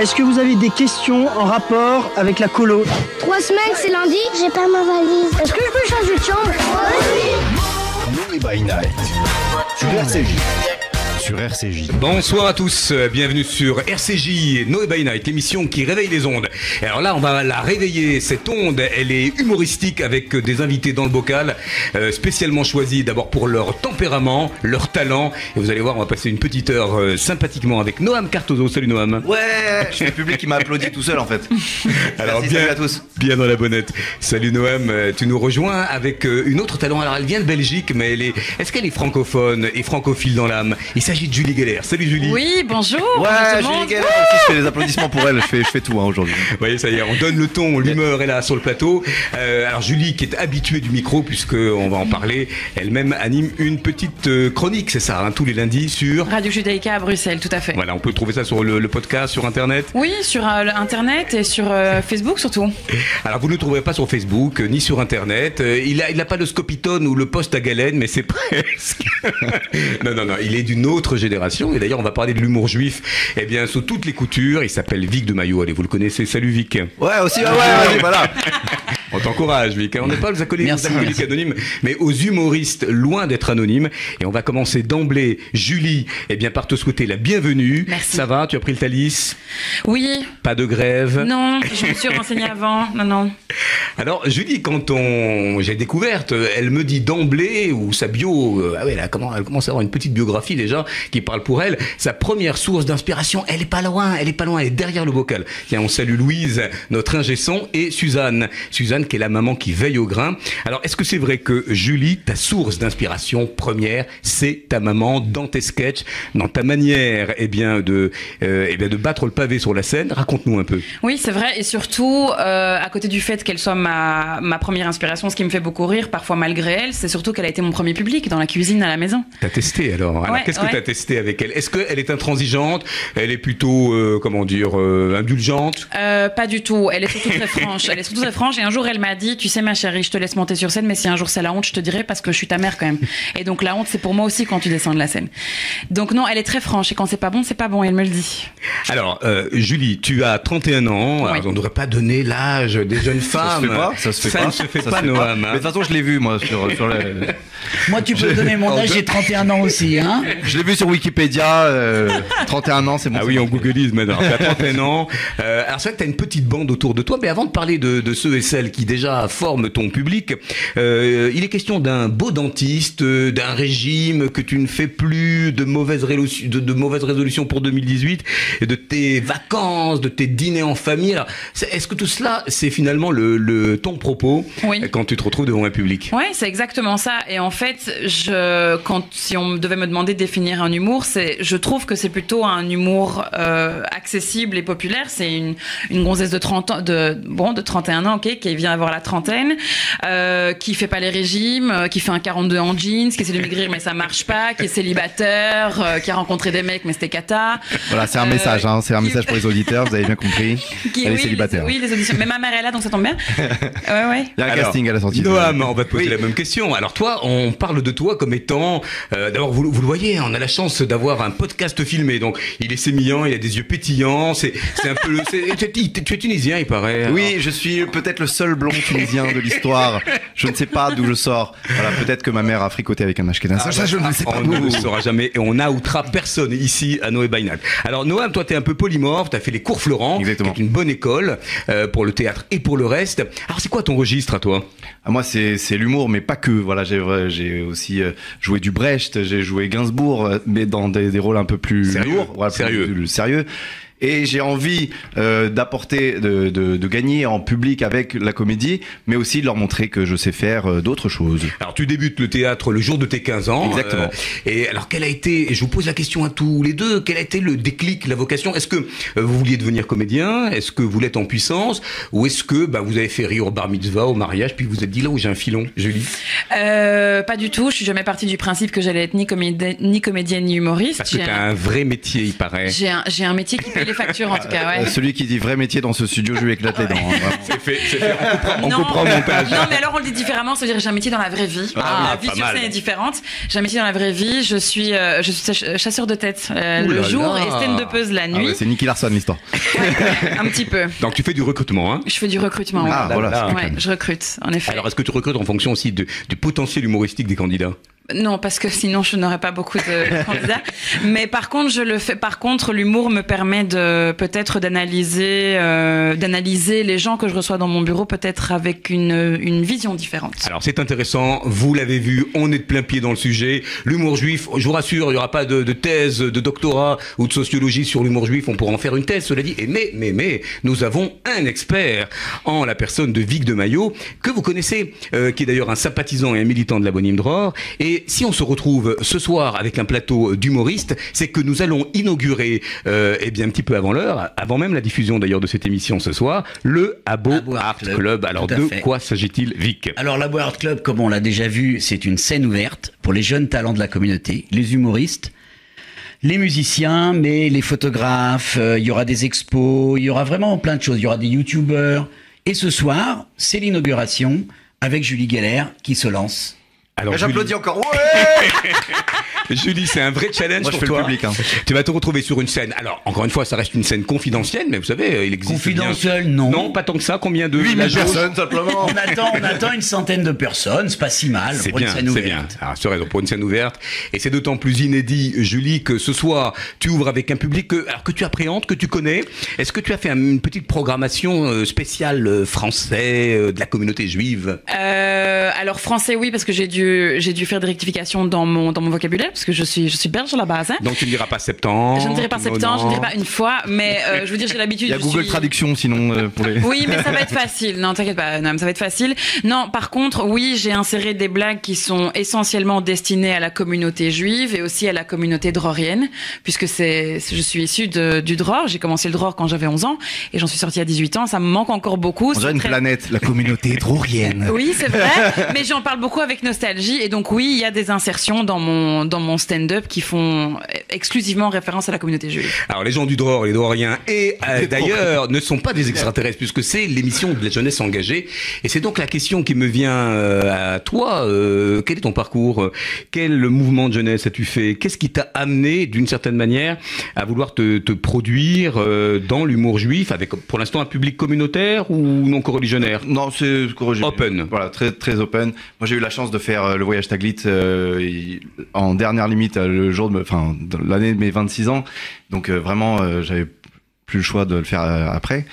Est-ce que vous avez des questions en rapport avec la colo Trois semaines, c'est lundi J'ai pas ma valise. Est-ce que je peux changer de chambre? Noé by Night sur RCJ. Sur RCJ. Bonsoir à tous, euh, bienvenue sur RCJ Noé by Night, l'émission qui réveille les ondes. Et alors là, on va la réveiller, cette onde, elle est humoristique avec euh, des invités dans le bocal, euh, spécialement choisis d'abord pour leur tempérament, leur talent. Et vous allez voir, on va passer une petite heure euh, sympathiquement avec Noam Cartozo. Salut Noam. Ouais, je suis le public qui m'a applaudi tout seul en fait. Alors Merci, bien, salut à tous. bien dans la bonnette. Salut Noam, tu nous rejoins avec une autre talent. Alors elle vient de Belgique, mais elle est. Est-ce qu'elle est francophone et francophile dans l'âme? Il s'agit de Julie Geller. Salut Julie. Oui, bonjour. Ouais, Julie monde. Geller aussi, je fais des applaudissements pour elle, je fais, je fais tout hein, aujourd'hui. Vous voyez, ça y est, on donne le ton, l'humeur est là sur le plateau. Euh, alors Julie, qui est habituée du micro, puisque on va en parler, elle-même anime une petite euh, chronique, c'est ça, hein, tous les lundis sur. Radio Judaïka à Bruxelles, tout à fait. Voilà, on peut trouver ça sur le, le podcast, sur Internet. Oui, sur euh, le Internet et sur euh, Facebook surtout. Alors vous ne le trouverez pas sur Facebook, euh, ni sur Internet. Euh, il a, il a pas le scopitone ou le poste à galène, mais c'est presque. non, non, non, il est d'une autre génération. Et d'ailleurs, on va parler de l'humour juif. Eh bien, sous toutes les coutures, il s'appelle Vic de Maillot. Allez, vous le connaissez. Salut Vic. Ouais, aussi, ouais, voilà. On t'encourage, Vic. hein. On n'est pas aux acolytes, aux acolytes anonymes, mais aux humoristes loin d'être anonymes. Et on va commencer d'emblée. Julie, eh bien, par te souhaiter la bienvenue. Merci. Ça va Tu as pris le Thalys? Oui, Pas de grève? Non, je me suis renseignée avant. Non, non. Alors, Julie, quand on j'ai découverte, elle me dit d'emblée, ou sa bio, euh, ah ouais, elle, a comment, elle commence à avoir une petite biographie déjà qui parle pour elle. Sa première source d'inspiration, elle est pas loin, elle est pas loin, elle est derrière le bocal. Tiens, on salue Louise, notre ingé son, et Suzanne. Suzanne, qui est la maman qui veille au grain. Alors, est-ce que c'est vrai que Julie, ta source d'inspiration première, c'est ta maman dans tes sketchs, dans ta manière, eh bien, de, euh, eh bien, de battre le pavé sur la scène? Raconte-nous un peu. Oui, c'est vrai. Et surtout, euh, à côté du fait qu'elle soit ma, ma première inspiration, ce qui me fait beaucoup rire, parfois malgré elle, c'est surtout qu'elle a été mon premier public dans la cuisine à la maison. T'as testé alors, alors Ouais, qu'est-ce que ouais. t'as testé avec elle? Est-ce qu'elle est intransigeante? Elle est plutôt, euh, comment dire, indulgente? Pas du tout. Elle est surtout très franche. Elle est surtout très franche. Et un jour, elle m'a dit, tu sais, ma chérie, je te laisse monter sur scène, mais si un jour c'est la honte, je te dirai parce que je suis ta mère quand même. Et donc la honte, c'est pour moi aussi quand tu descends de la scène. Donc non, elle est très franche. Et quand c'est pas bon, c'est pas bon. Elle me le dit. Alors, euh, Julie, tu as 31 ans. Alors, on ne devrait pas donner l'âge des jeunes Ça femmes. se fait pas, ça se fait pas. ne se fait Ça pas. Mais hein. de toute façon, je l'ai vu moi sur. Moi, tu peux donner mon âge, j'ai 31 ans aussi, hein Je l'ai vu sur Wikipédia, euh, 31 ans, c'est bon. Ah oui, on googleise maintenant. Tu as 31 ans. Euh, alors c'est vrai que tu as une petite bande autour de toi, mais avant de parler de, de ceux et celles qui déjà forment ton public, euh, il est question d'un beau dentiste, euh, d'un régime que tu ne fais plus, de mauvaises, rélu- de, de mauvaises résolutions pour 2018, et de tes vacances, de tes dîners en famille. Alors, Est-ce que tout cela, c'est finalement le, le ton propos Oui. euh, quand tu te retrouves devant un public? Ouais, c'est exactement ça. Et en fait, je, quand si on devait me demander de définir un humour, c'est, je trouve que c'est plutôt un humour euh, accessible et populaire. C'est une, une gonzesse de 30 ans, de bon, de 31 ans, ok, qui vient avoir la trentaine, euh, qui fait pas les régimes, euh, qui fait un 42 en jeans, qui essaie de maigrir mais ça marche pas, qui est célibataire, euh, qui a rencontré des mecs mais c'était cata. Voilà, c'est un Euh, message, hein, c'est un qui- message pour les auditeurs, vous avez bien compris. Qui, Elle est célibataire. Les, oui, les auditions. Mais ma mère est là, donc ça tombe bien. Ouais, ouais. Il y a un Alors, casting à la sortie. Noam, on va te poser Oui. la même question. Alors toi, on parle de toi comme étant, euh, d'abord vous, vous le voyez, on a la chance d'avoir un podcast filmé, donc il est sémillant, il a des yeux pétillants, c'est un peu, le- c'est- tu, es- tu es tunisien, il paraît. Oui, je suis peut-être le seul blond tunisien de l'histoire. Je ne sais pas d'où je sors. Voilà, peut-être que ma mère a fricoté avec un ashkenaz. Ah, ça, je ne sais pas. On ne le saura jamais et on n'outera personne ici à Noé Bainat. Alors Noam, toi tu es un peu polymorphe, tu as fait les cours Florent, Exactement. qui est une bonne école euh, pour le théâtre et pour le reste. Alors c'est quoi ton registre à toi? Ah, moi, c'est l'humour, mais pas que. Voilà, j'ai aussi euh, joué du Brecht, j'ai joué Gainsbourg, euh, mais dans des, des rôles un peu plus Sérieux? lourds, plus- Sérieux? plus sérieux. Et j'ai envie euh, d'apporter, de, de, de gagner en public avec la comédie, mais aussi de leur montrer que je sais faire euh, d'autres choses. Alors tu débutes le théâtre le jour de tes 15 ans. Exactement. Euh, et alors quel a été, et je vous pose la question à tous les deux, quel a été le déclic, la vocation? Est-ce que euh, vous vouliez devenir comédien? Est-ce que vous l'êtes en puissance? Ou est-ce que bah, vous avez fait rire au bar mitzvah, au mariage, puis vous vous êtes dit là où j'ai un filon, Julie? Euh, pas du tout. Je suis jamais partie du principe que j'allais être ni comédienne, ni comédienne ni humoriste. Parce que J'ai t'as un- un vrai métier, il paraît. J'ai un, j'ai un métier qui paye les factures en tout cas. Ouais. Euh, Celui qui dit vrai métier dans ce studio, je lui éclate les dents. hein. C'est fait, c'est fait. On comprend, on non, comprend le montage. non, mais alors on le dit différemment, ça veut dire que j'ai un métier dans la vraie vie. Ah, la vie pas sur mal. scène est différente. J'ai un métier dans la vraie vie. Je suis, euh, je suis ch- chasseur de tête euh, Ouh le là jour là. et stand-upeuse la Ah nuit. ouais, c'est Nicky Larson l'histoire. un petit peu. Donc tu fais du recrutement, hein? Je fais du recrutement. ouais. Ah, voilà. Ouais, je recrute, en effet. Alors est-ce que tu recrutes en fonction aussi de- du potentiel humoristique des candidats? Non, parce que sinon je n'aurais pas beaucoup de candidats. Mais par contre, je le fais. Par contre, l'humour me permet de peut-être d'analyser, euh, d'analyser les gens que je reçois dans mon bureau, peut-être avec une, une vision différente. Alors c'est intéressant, vous l'avez vu, on est de plein pied dans le sujet. L'humour juif, je vous rassure, il n'y aura pas de, de thèse, de doctorat ou de sociologie sur l'humour juif, on pourra en faire une thèse, cela dit. Et mais, mais, mais, nous avons un expert en la personne de Vic de Maillot, que vous connaissez, euh, qui est d'ailleurs un sympathisant et un militant de la Bonne Dror. Et si on se retrouve ce soir avec un plateau d'humoristes, c'est que nous allons inaugurer, euh, eh bien un petit peu avant l'heure, avant même la diffusion d'ailleurs de cette émission ce soir, le Abo, Abo Art Art Club. Club, Alors de fait. quoi s'agit-il, Vic? Alors, la Boy Art Club, comme on l'a déjà vu, c'est une scène ouverte pour les jeunes talents de la communauté, les humoristes, les musiciens, mais les photographes, euh, il y aura des expos, il y aura vraiment plein de choses. Il y aura des youtubeurs. Et ce soir, c'est l'inauguration avec Julie Geller qui se lance. Alors, J'applaudis encore. Ouais Julie, c'est un vrai challenge Moi, je pour le public, hein. Tu vas te retrouver sur une scène. Alors, encore une fois, ça reste une scène confidentielle, mais vous savez, euh, il existe Confidentielle, bien- non. Non, pas tant que ça. Combien de 8000 la jauge personnes simplement. On attend, on attend une centaine de personnes, c'est pas si mal C'est pour bien, une scène c'est ouverte. bien. Alors, c'est raison pour une scène ouverte. Et c'est d'autant plus inédit, Julie, que ce soir, tu ouvres avec un public que, alors, que tu appréhendes, que tu connais. Est-ce que tu as fait un- une petite programmation euh, spéciale euh, français, de la communauté juive? Euh, alors français, oui, parce que j'ai dû, j'ai dû faire des rectifications dans mon dans mon vocabulaire, parce que je suis je suis belge à la base. hein. Donc, tu ne diras pas septembre. Je ne dirai pas septembre, je ne dirai pas une fois, mais euh, je veux dire, j'ai l'habitude. Il y a Google suis- Traduction sinon euh, pour les. Oui, mais ça va être facile. Non, t'inquiète pas, non, ça va être facile. Non, par contre, oui, j'ai inséré des blagues qui sont essentiellement destinées à la communauté juive et aussi à la communauté drorienne, puisque c'est, je suis issue de, du Dror. J'ai commencé le Dror quand j'avais 11 ans et j'en suis sortie à 18 ans. Ça me manque encore beaucoup. On une très- planète, la communauté drorienne. oui, c'est vrai, mais j'en parle beaucoup avec nostalgie et donc oui, il y a des insertions dans mon dans mon stand-up qui font exclusivement référence à la communauté juive. Alors les gens du Dror, les Droriens et euh, d'ailleurs ne sont pas des extraterrestres puisque c'est l'émission de la jeunesse engagée et c'est donc la question qui me vient euh, à toi. euh, quel est ton parcours Quel mouvement de jeunesse as-tu fait? Qu'est-ce qui t'a amené d'une certaine manière à vouloir te, te produire euh, dans l'humour juif avec pour l'instant un public communautaire ou non coreligionnaire Non, c'est. Open. Voilà, très très open. Moi, j'ai eu la chance de faire euh, le voyage Taglit euh, en dernière limite euh, le jour de, enfin, l'année de mes 26 ans. Donc vraiment, j'avais plus le choix de le faire après.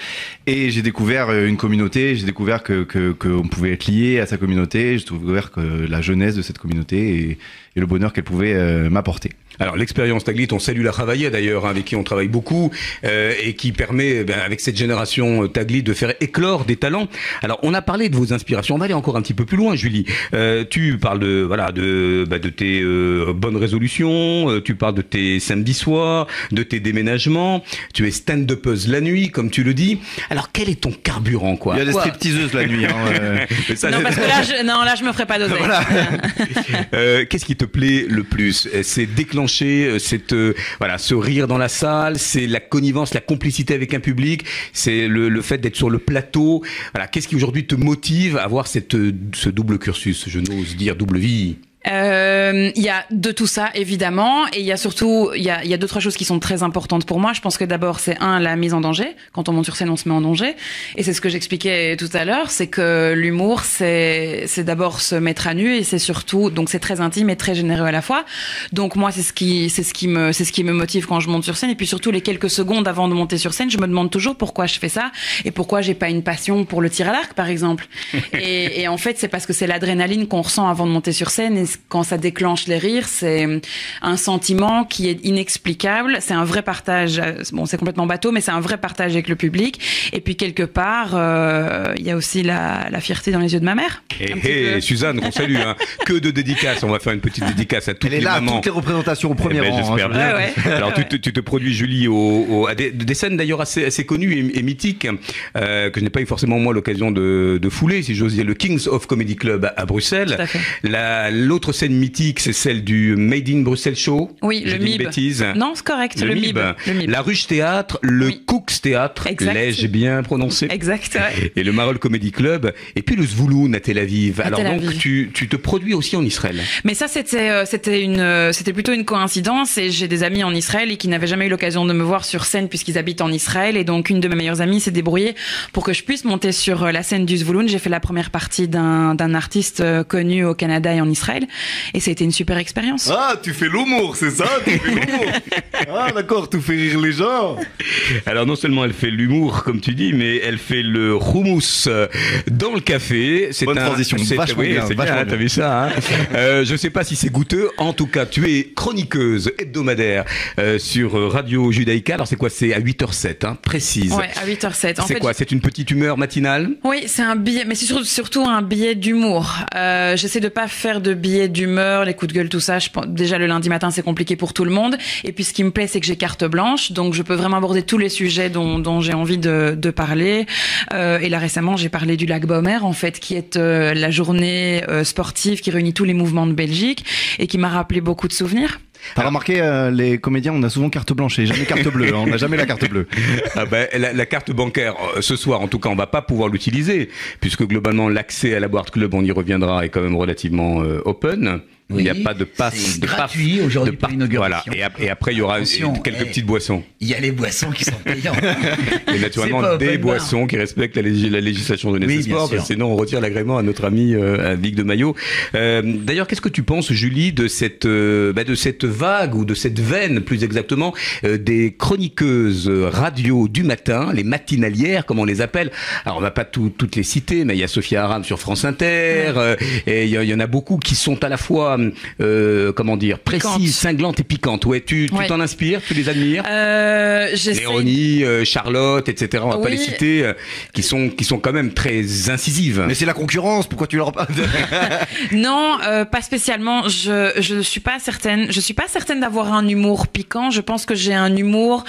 Et j'ai découvert une communauté. J'ai découvert que qu'on pouvait être lié à sa communauté. J'ai découvert que la jeunesse de cette communauté et, le bonheur qu'elle pouvait m'apporter. Alors l'expérience Taglit, on salue la Travailler d'ailleurs, hein, avec qui on travaille beaucoup, euh, et qui permet, ben, avec cette génération euh, Taglit, de faire éclore des talents. Alors on a parlé de vos inspirations, on va aller encore un petit peu plus loin, Julie. Euh, tu parles de voilà de bah, de tes euh, bonnes résolutions, euh, tu parles de tes samedis soirs, de tes déménagements. Tu es stand-upeuse la nuit, comme tu le dis. Alors quel est ton carburant, quoi Il y a des stripteaseuses la nuit. Hein, euh. Ça, Non, parce que là, je, non, là, je me ferai pas d'oseille. Euh, Qu'est-ce qui te plaît le plus? C'est déclencher, euh, c'est euh, voilà, ce rire dans la salle, c'est la connivence, la complicité avec un public, c'est le, le fait d'être sur le plateau. Voilà, qu'est-ce qui aujourd'hui te motive à avoir cette euh, ce double cursus, je n'ose dire double vie Euh, Il y a de tout ça évidemment, et il y a surtout il y a, il y a deux trois choses qui sont très importantes pour moi. Je pense que d'abord c'est un la mise en danger. Quand on monte sur scène, on se met en danger, et c'est ce que j'expliquais tout à l'heure, c'est que l'humour c'est c'est d'abord se mettre à nu et c'est surtout donc c'est très intime et très généreux à la fois. Donc moi c'est ce qui c'est ce qui me c'est ce qui me motive quand je monte sur scène et puis surtout les quelques secondes avant de monter sur scène, je me demande toujours pourquoi je fais ça et pourquoi j'ai pas une passion pour le tir à l'arc par exemple. et, et en fait c'est parce que c'est l'adrénaline qu'on ressent avant de monter sur scène et quand ça déclenche les rires, c'est un sentiment qui est inexplicable. C'est un vrai partage. euh, Bon, c'est complètement bateau, mais c'est un vrai partage avec le public. Et puis quelque part, euh, il y a aussi la, la fierté dans les yeux de ma mère. Et petit hey, peu. Suzanne, qu'on salue, hein. que de dédicaces. On va faire une petite dédicace à toutes Elle est les là, mamans. toutes les représentations au premier Eh ben, rang. hein, bien. Ouais, ouais. Alors tu te, tu te produis Julie au, au- à des, des scènes d'ailleurs assez, assez connues et, et mythiques euh, que je n'ai pas eu forcément moi l'occasion de, de fouler si j'ose dire le Kings of Comedy Club à, à Bruxelles. Tout à fait. La- autre scène mythique, c'est celle du Made in Bruxelles Show. Oui, le MIB. bêtise. Non, c'est correct, le, MIB. Le MIB. La Ruche Théâtre, le Oui. Cooks Théâtre, Exact. l'ai-je bien prononcé Exact, ouais. et le Marol Comedy Club, et puis le Zvouloun à Tel Aviv. À Alors Tel donc, tu, tu te produis aussi en Israël. Mais ça, c'était, euh, c'était une, euh, c'était plutôt une coïncidence. Et j'ai des amis en Israël et qui n'avaient jamais eu l'occasion de me voir sur scène puisqu'ils habitent en Israël. Et donc, une de mes meilleures amies s'est débrouillée pour que je puisse monter sur euh, la scène du Zvouloun. J'ai fait la première partie d'un, d'un artiste euh, connu au Canada et en Israël. Et ça a été une super expérience. Ah, tu fais l'humour, c'est ça Tu fais l'humour Ah, d'accord, tu fais rire les gens. Alors non seulement elle fait l'humour, comme tu dis, mais elle fait le houmous dans le café. C'est Bonne un- transition, c'est- vachement oui, bien, c'est vachement bien, bien. t'as vu ça hein euh, Je sais pas si c'est goûteux. En tout cas, tu es chroniqueuse hebdomadaire euh, sur Radio Judaïka. Alors c'est quoi? C'est à 8h07, hein, précise. Ouais, à 8h07. En c'est fait, quoi? C'est une petite humeur matinale? Oui, c'est un billet, mais c'est surtout, un billet d'humour. Euh, J'essaie de pas faire de d'humeur, les coups de gueule, tout ça. Déjà le lundi matin, c'est compliqué pour tout le monde. Et puis ce qui me plaît, c'est que j'ai carte blanche, donc je peux vraiment aborder tous les sujets dont, j'ai envie de, de parler. Euh, et là récemment, j'ai parlé du lac Baumer, en fait, qui est euh, la journée euh, sportive qui réunit tous les mouvements de Belgique et qui m'a rappelé beaucoup de souvenirs. T'as remarqué, euh, les comédiens, on a souvent carte blanche et jamais carte bleue. hein. On n'a jamais la carte bleue. Ah ben, la, la carte bancaire, euh, ce soir, en tout cas, on va pas pouvoir l'utiliser, puisque globalement, l'accès à la boîte club, on y reviendra, est quand même relativement euh, open. Il n'y a pas de passe, de gratuit aujourd'hui de par-. Voilà. Et, ap- et après, il y aura euh, quelques eh. petites boissons. Il y a les boissons qui sont payantes. Et naturellement, des bar. boissons qui respectent la, légis- la législation de Oui, Sport, sinon on retire l'agrément à notre ami euh, à Vic de Maillot. Euh, D'ailleurs, qu'est-ce que tu penses, Julie, de cette, euh, bah, de cette vague ou de cette veine, plus exactement, euh, des chroniqueuses radio du matin, les matinalières, comme on les appelle? Alors, on va pas tout- toutes les citer, mais il y a Sophia Aram sur France Inter, et il y, a- il y en a beaucoup qui sont à la fois, euh, comment dire, Piquantes. précises, cinglantes et piquantes. Ouais, tu tu Ouais. t'en inspires, tu les admires Euh, Léonie, euh, Charlotte, etc. On va pas les citer, euh, qui sont qui sont quand même très incisives. Mais c'est la concurrence, pourquoi tu leur parles Non, euh, pas spécialement. Je je suis pas certaine. Je suis pas certaine d'avoir un humour piquant. Je pense que j'ai un humour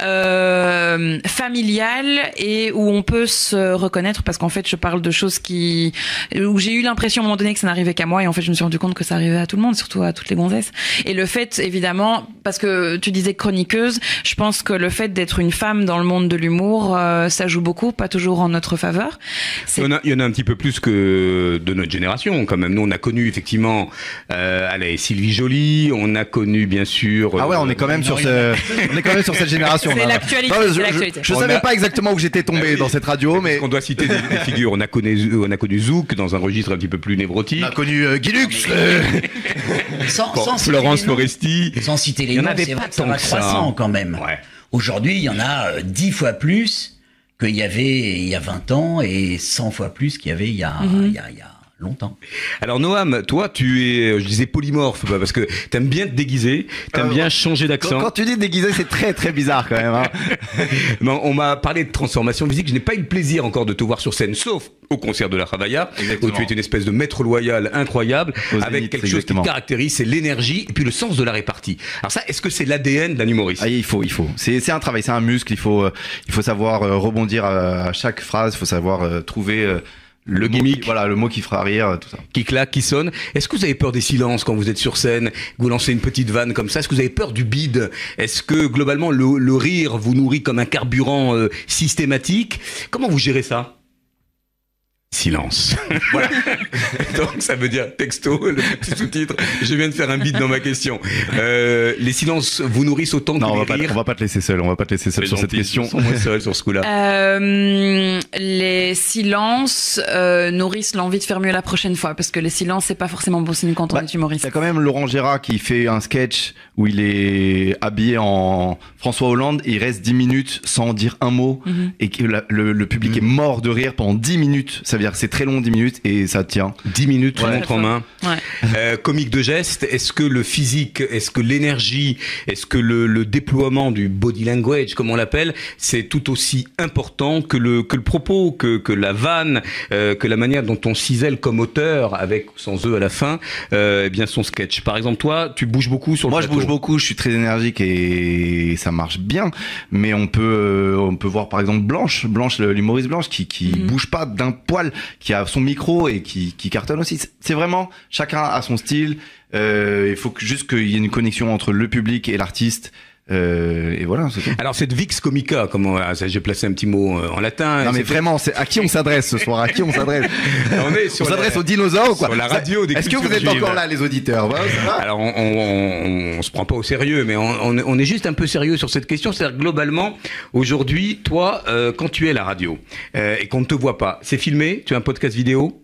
euh, familial et où on peut se reconnaître parce qu'en fait, je parle de choses qui où j'ai eu l'impression à un moment donné que ça n'arrivait qu'à moi et en fait, je me suis rendu compte que ça arrivait à tout le monde, surtout à toutes les gonzesses. Et le fait, évidemment, parce que tu disais chroniqueuse, je pense que le fait d'être une femme dans le monde de l'humour, euh, ça joue beaucoup, pas toujours en notre faveur. Il y, en a, il y en a un petit peu plus que de notre génération quand même. Nous, on a connu effectivement euh, allez, Sylvie Joly, on a connu bien sûr. Ah ouais, on est quand même sur ce, on est quand même sur cette génération. C'est l'actualité, je- On savais a- pas exactement où j'étais tombé dans cette radio, mais On doit citer des, des figures. On a connu, on a connu Zouk dans un registre un petit peu plus névrotique. on a connu euh, Guy Lux, euh, Sans, Bon, sans citer Florence les noms. Foresti. Sans citer les Il y en noms, avait c'est pas vrai que ça va ça. croissant quand même. Ouais. Aujourd'hui, il y en a euh, 10 fois plus qu'il y avait il y a 20 ans et 100 fois plus qu'il y avait il y a, Mhm. il y a, il y a longtemps. Alors Noam, toi, tu es, je disais polymorphe, bah, parce que t'aimes bien te déguiser, t'aimes Euh, bien changer d'accent. quand tu dis déguisé, c'est très très bizarre quand même. hein. Non, on m'a parlé de transformation physique. Je n'ai pas eu le plaisir encore de te voir sur scène, sauf au concert de la Ravaya, où tu es une espèce de maître loyal incroyable, avec quelque chose exactement. qui te caractérise, c'est l'énergie et puis le sens de la répartie. Alors ça, est-ce que c'est l'ADN d'un humoriste? Ah, il faut, il faut. C'est un travail, c'est un muscle. Il faut, euh, il faut savoir euh, rebondir à, chaque phrase. Il faut savoir euh, trouver Le gimmick. qui- voilà, le mot qui fera rire, euh, tout ça. qui claque, qui sonne. Est-ce que vous avez peur des silences quand vous êtes sur scène, que vous lancez une petite vanne comme ça? Est-ce que vous avez peur du bide? Est-ce que globalement le, le rire vous nourrit comme un carburant euh, systématique? Comment vous gérez ça? Silence. voilà. Donc ça veut dire texto, le petit sous-titre. Je viens de faire un bide dans ma question. Euh, les silences vous nourrissent autant Non, que on va, les pas, rires on va pas te laisser seul. On va pas te laisser seul sur cette question. moins seul sur ce coup-là. Euh, les silences euh, nourrissent l'envie de faire mieux la prochaine fois parce que les silences c'est pas forcément bon signe quand on Bah, est humoriste. Il y a quand même Laurent Gérard qui fait un sketch où il est habillé en François Hollande et il reste 10 minutes sans dire un mot Mhm. et que la- le, le public est mort de rire pendant 10 minutes. Ça c'est très long 10 minutes et ça tient. 10 minutes, Ouais. montre en main. Ouais. Euh, comique de geste, est-ce que le physique, est-ce que l'énergie, est-ce que le, le déploiement du body language, comme on l'appelle, c'est tout aussi important que le, que le propos, que, que la vanne, euh, que la manière dont on cisèle comme auteur, avec ou sans eux à la fin, euh, eh bien son sketch. Par exemple, toi, tu bouges beaucoup sur le Moi, je bouge beaucoup, je suis très énergique et ça marche bien. Mais on peut, euh, on peut voir par exemple Blanche, Blanche, l'humoriste Blanche, qui, qui Mhm. bouge pas d'un poil. Qui a son micro et qui, cartonne aussi. C'est- vraiment chacun a son style. Euh, il faut juste qu'il y ait une connexion entre le public et l'artiste. Euh, et voilà. Alors cette Vix Comica, comment ah, j'ai placé un petit mot euh, en latin. Non mais vraiment, c'est à qui on s'adresse ce soir? À qui on s'adresse? On s'adresse aux dinosaures quoi? sur la radio des Est-ce que vous êtes juives. encore là, les auditeurs? Voilà, Alors on, on, on, on se prend pas au sérieux, mais on, est juste un peu sérieux sur cette question. C'est-à-dire globalement, aujourd'hui, toi, euh, quand tu es à la radio euh, et qu'on ne te voit pas, c'est filmé? Tu as un podcast vidéo?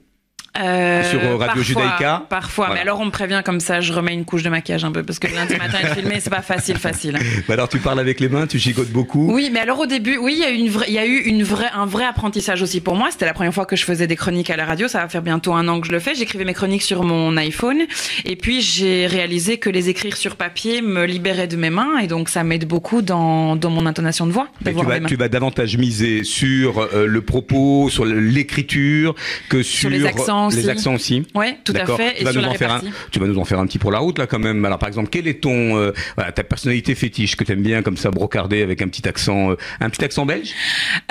Euh, Sur, euh, Radio parfois, Judaïka Parfois, Voilà. mais alors on me prévient comme ça, je remets une couche de maquillage un peu parce que lundi matin être filmé, c'est pas facile, facile. Bah Alors tu parles avec les mains, tu chicotes beaucoup. Oui, mais alors au début, oui, il y a eu une vraie, il y a eu une vraie, un vrai apprentissage aussi pour moi. C'était la première fois que je faisais des chroniques à la radio. Ça va faire bientôt un an que je le fais. J'écrivais mes chroniques sur mon iPhone, et puis j'ai réalisé que les écrire sur papier me libérait de mes mains, et donc ça m'aide beaucoup dans, dans mon intonation de voix. Mais tu vas, tu vas davantage miser sur euh, le propos, sur l'écriture, que sur, les accents les accents aussi. Ouais, tout à fait. Tu Et vas sur nous la en faire un, tu vas nous en faire un petit pour la route là quand même. Alors par exemple, quelle est ton euh, voilà, ta personnalité fétiche que t'aimes bien comme ça brocarder avec un petit accent euh, un petit accent belge?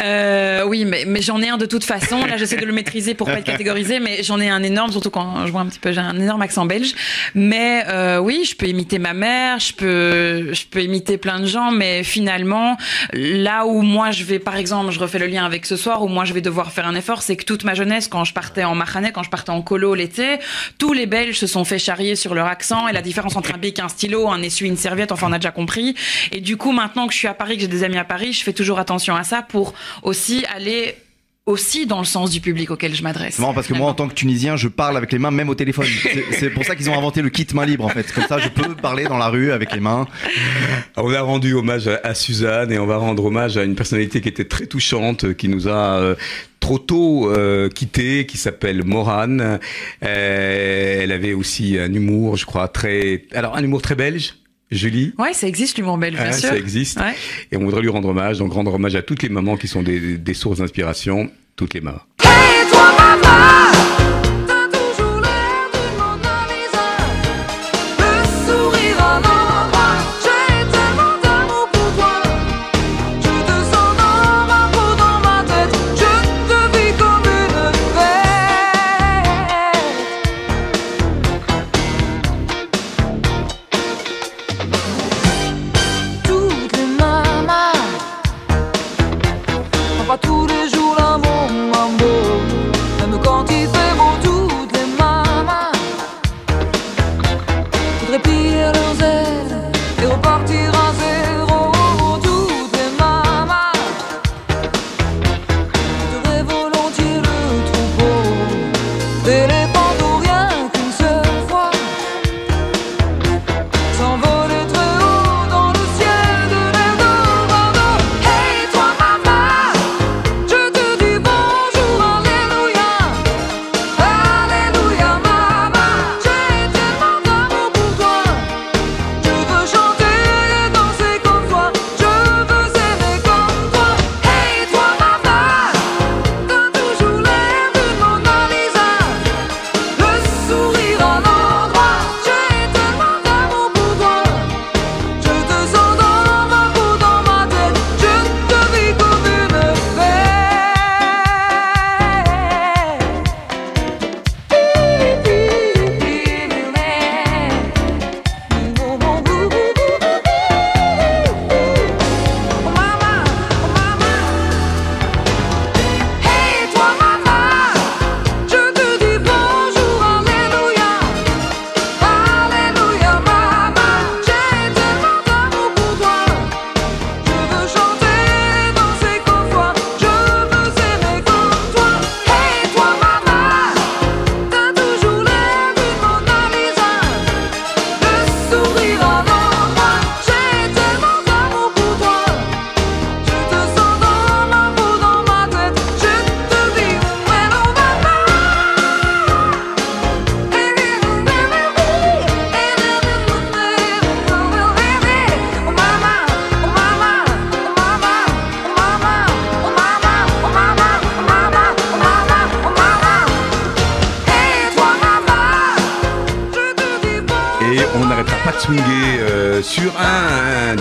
Euh, oui, mais, mais j'en ai un de toute façon. Là, j'essaie de le maîtriser pour pas être catégorisé, mais j'en ai un énorme, surtout quand je vois un petit peu, j'ai un énorme accent belge. Mais oui, je peux imiter ma mère, je peux, je peux imiter plein de gens, mais finalement, là où moi je vais, par exemple, je refais le lien avec ce soir, où moi je vais devoir faire un effort, c'est que toute ma jeunesse, quand je partais en Maranais, quand je partais en colo l'été, tous les Belges se sont fait charrier sur leur accent et la différence entre un bic, un stylo, un essuie, une serviette, enfin on a déjà compris. Et du coup, maintenant que je suis à Paris, que j'ai des amis à Paris, je fais toujours attention à ça pour aussi aller aussi dans le sens du public auquel je m'adresse. C'est marrant parce que moi, en tant que Tunisien, je parle avec les mains, même au téléphone. C'est- pour ça qu'ils ont inventé le kit main libre, en fait. Comme ça, je peux parler dans la rue avec les mains. On a rendu hommage à, à Suzanne et on va rendre hommage à une personnalité qui était très touchante, qui nous a euh, trop tôt euh, quitté, qui s'appelle Morane. Euh, elle avait aussi un humour, je crois, très, alors un humour très belge. Julie, Ouais, ça existe l'humour belge, bien sûr. ça existe. Ouais. Et on voudrait lui rendre hommage, donc rendre hommage à toutes les mamans qui sont des, des sources d'inspiration, toutes les mamans. Et toi papa, Font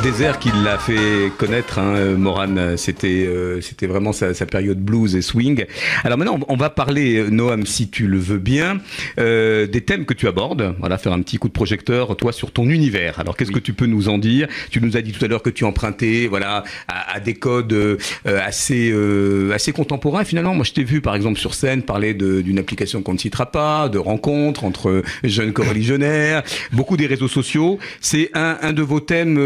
désert qui l'a fait connaître. Hein, euh, Moran, c'était euh, c'était vraiment sa, sa période blues et swing. Alors maintenant, on va parler, euh, Noam, si tu le veux bien, euh, des thèmes que tu abordes. Voilà, faire un petit coup de projecteur, toi, sur ton univers. Alors, qu'est-ce que tu peux nous en dire? Tu nous as dit tout à l'heure que tu empruntais, voilà, à, à des codes euh, assez euh, assez contemporains. Finalement, moi, je t'ai vu, par exemple, sur scène, parler de- d'une application qu'on ne citera pas, de rencontres entre jeunes co-religionnaires, beaucoup des réseaux sociaux. C'est un, un de vos thèmes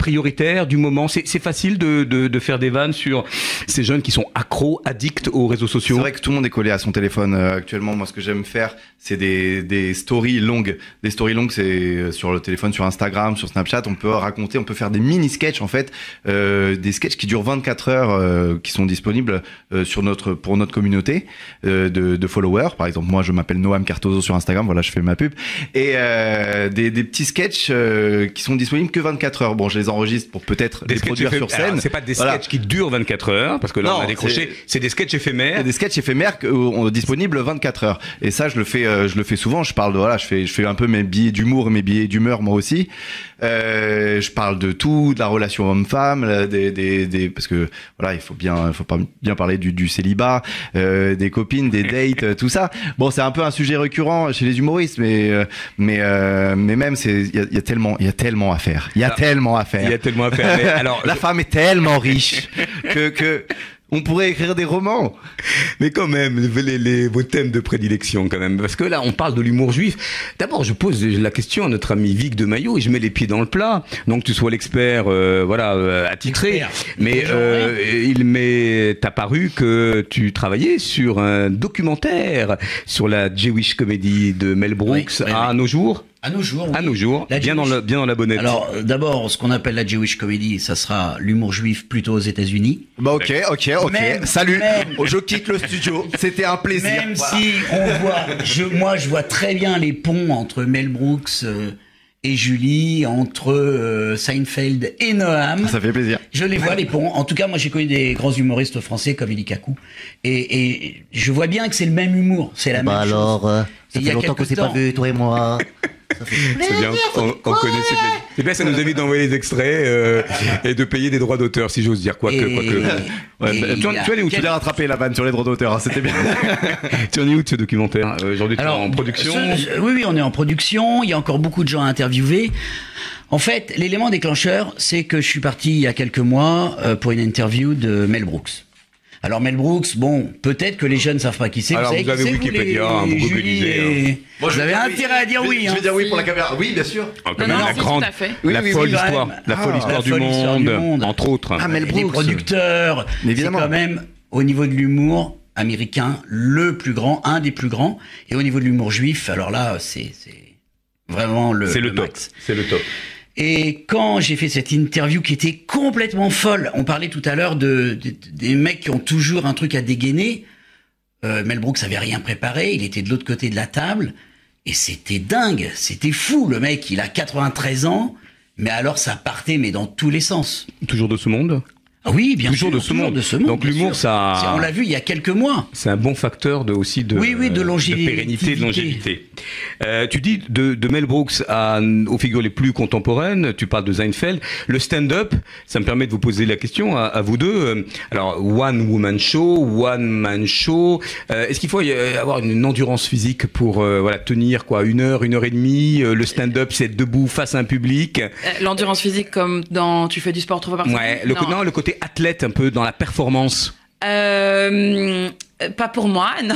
prioritaires du moment. C'est facile de, de, de faire des vannes sur ces jeunes qui sont accros, addicts aux réseaux sociaux. C'est vrai que tout le monde est collé à son téléphone euh, actuellement. Moi, ce que j'aime faire, c'est des, des stories longues. Des stories longues, c'est euh, sur le téléphone, sur Instagram, sur Snapchat. On peut raconter, on peut faire des mini sketchs en fait, euh, des sketchs qui durent 24 heures, euh, qui sont disponibles euh, sur notre pour notre communauté euh, de, de followers. Par exemple, moi, je m'appelle Noam Cartozo sur Instagram. Voilà, je fais ma pub et des, des petits sketchs qui sont disponibles que 24 heures. Bon, je les enregistre pour peut-être Des les produire sur scène. C'est pas des Voilà. sketchs qui durent 24 heures, parce que là Non, on a décroché. c'est- des sketchs éphémères. Des sketchs éphémères on- disponibles 24 heures. Et ça, je le fais, euh, je le fais souvent. Je parle de voilà, je fais, je fais un peu mes billets d'humour et mes billets d'humeur moi aussi. Euh, je parle de tout, de la relation homme-femme, des, des, des, parce que voilà, il faut bien, il faut pas bien parler du, du célibat, euh, des copines, des dates, euh, tout ça. Bon, c'est un peu un sujet récurrent chez les humoristes, mais euh, mais euh, mais même c'est, il y a, il y a tellement, il y a tellement à faire. Il y a tellement à faire. Il y a tellement à faire. Mais alors, la femme est tellement riche que que on pourrait écrire des romans. Mais quand même, les, les- vos thèmes de prédilection quand même, parce que là on parle de l'humour juif. D'abord, je pose la question à notre ami Vic de Maillot et je mets les pieds dans le plat. Donc tu sois l'expert, euh, voilà, euh, attitré. Expert. Mais euh, il m'est apparu que tu travaillais sur un documentaire sur la Jewish comedy de Mel Brooks Oui, oui, à oui. nos jours. À nos jours. À nos jours, La bien dans le bien dans la bonnette. Alors, euh, d'abord, ce qu'on appelle la Jewish comedy, ça sera l'humour juif plutôt aux États-Unis. Bah ok, ok, ok. Même- Salut. même- Oh, je quitte le studio. C'était un plaisir. Même Voilà. si on voit, je, moi, je vois très bien les ponts entre Mel Brooks euh, et Julie, entre euh, Seinfeld et Noam. Ça fait plaisir. Je les vois les ponts. En tout cas, moi, j'ai connu des grands humoristes français comme Elie Kakou, et, et je vois bien que c'est le même humour, c'est la Bah même chose. alors, euh, ça Il y fait a longtemps qu'on s'est pas vu, toi et moi. C'est bien, on, on connaît ce que- C'est bien, ça nous évite d'envoyer les extraits euh, et de payer des droits d'auteur, si j'ose dire. Quoique, Et- quoique. Ouais, et bah, tu, a tu allais où Tu l'as rattrapé la vanne sur les droits d'auteur. hein, C'était bien. Tu en es où de ce documentaire Euh, Aujourd'hui, tu es en production ce- oui, oui, on est en production. Il y a encore beaucoup de gens à interviewer. En fait, l'élément déclencheur, c'est que je suis parti il y a quelques mois euh, pour une interview de Mel Brooks. Alors Mel Brooks, bon, peut-être que les jeunes savent pas qui c'est. Alors, vous avez Wikipédia, les- hein, vous Julie Googlisez, et- Moi, je vous avez intérêt à dire oui. Je hein. vais dire oui pour la caméra. Oui, bien sûr. Ah, la si, grande, tout à fait. Oui, la folle oui, quand histoire, la Ah, folle la histoire du folle histoire monde, du monde. entre autres. Ah, Mel les Brooks. producteurs, Mais c'est évidemment. quand même au niveau de l'humour américain le plus grand, un des plus grands, et au niveau de l'humour juif, alors là, c'est vraiment le. C'est le, top. C'est le top. Et quand j'ai fait cette interview qui était complètement folle, on parlait tout à l'heure de, de- des mecs qui ont toujours un truc à dégainer. Euh, Mel Brooks rien préparé, il était de l'autre côté de la table, et c'était dingue, c'était fou. Le mec, il a 93 ans, mais alors ça partait mais dans tous les sens. Toujours de ce monde? Oui, bien Toujours sûr, de ce monde. de ce monde. Donc l'humour, ça- On l'a vu il y a quelques mois. C'est un bon facteur de, aussi de, Oui, oui, de longévité. pérennité, de longévité. Euh, tu dis de, de Mel Brooks à, aux figures les plus contemporaines, tu parles de Seinfeld. Le stand-up, ça me permet de vous poser la question à, à vous deux. Euh, Alors, one woman show, one man show. Euh, Est-ce qu'il faut avoir une endurance physique pour euh, voilà tenir quoi une heure, une heure et demie Euh, Le stand-up, c'est être debout face à un public? Euh, L'endurance physique comme dans tu fais du sport trois fois par semaine Ouais, le, non, le côté athlète un peu dans la performance? Euh, pas pour moi, non.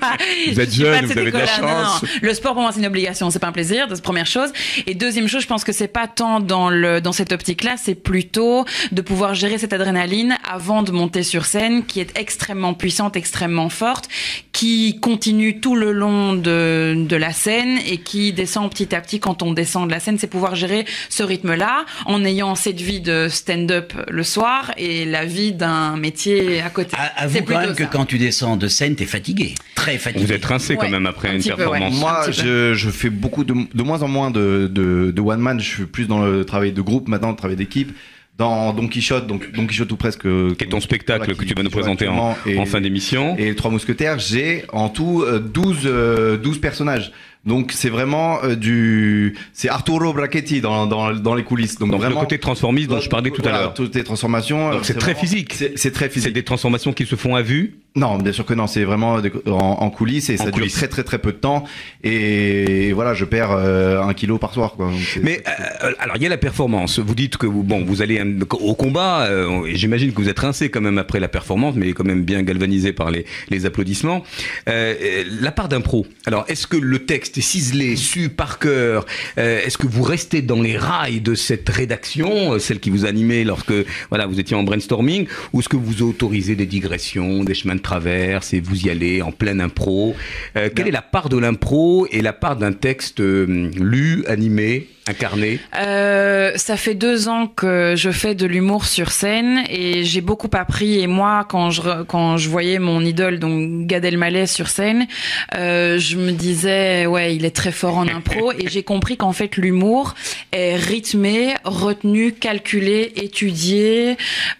Pas. Vous êtes jeune, vous avez de la non, chance. non. Le sport pour moi c'est une obligation, c'est pas un plaisir, c'est la première chose. Et deuxième chose, je pense que c'est pas tant dans le dans cette optique-là, c'est plutôt de pouvoir gérer cette adrénaline avant de monter sur scène, qui est extrêmement puissante, extrêmement forte, qui continue tout le long de de la scène et qui descend petit à petit quand on descend de la scène. C'est pouvoir gérer ce rythme-là en ayant cette vie de stand-up le soir et la vie d'un métier à côté. À- C'est Avoue quand même que ça. quand tu descends de scène, t'es fatigué, très fatigué. Vous êtes rincé quand même après un une petit peu, ouais. performance. Moi, je, je fais beaucoup de, de moins en moins de, de, de one man. Je suis plus dans le travail de groupe maintenant, le travail d'équipe. Dans Don Quichotte, donc Don Quichotte ou presque. Qui est ton spectacle voilà, que tu vas nous présenter en, et- en fin d'émission. Et Trois Mousquetaires, j'ai en tout euh, 12, euh, 12 personnages. Donc c'est vraiment euh, du, c'est Arturo Brachetti dans, dans, dans les coulisses. Donc, Donc vraiment. le côté transformiste dont je parlais tout à l'heure. Toutes les transformations. Donc euh, c'est très physique. C'est c'est très C'est physique. des transformations qui se font à vue. Non, bien sûr que non. C'est vraiment en, en coulisses et En ça coulisses. dure très très très peu de temps. Et, voilà, je perds euh, un kilo par soir. Quoi. C'est- Mais euh, alors il y a la performance. Vous dites que vous, bon, vous allez au combat. euh, J'imagine que vous êtes rincé quand même après la performance, mais quand même bien galvanisé par les, les applaudissements. La part d'impro. Alors est-ce que le texte est ciselé, su par cœur. Euh, Est-ce que vous restez dans les rails de cette rédaction, euh, celle qui vous animait lorsque voilà vous étiez en brainstorming, ou est-ce que vous autorisez des digressions, des chemins de traverse et vous y allez en pleine impro? Euh, Quelle est la part de l'impro et la part d'un texte lu, animé, incarné Euh, ça fait deux ans que je fais de l'humour sur scène et j'ai beaucoup appris. Et moi, quand je quand je voyais mon idole donc Gad Elmaleh sur scène, euh, je me disais ouais, il est très fort en impro. et j'ai compris qu'en fait l'humour est rythmé, retenu, calculé, étudié,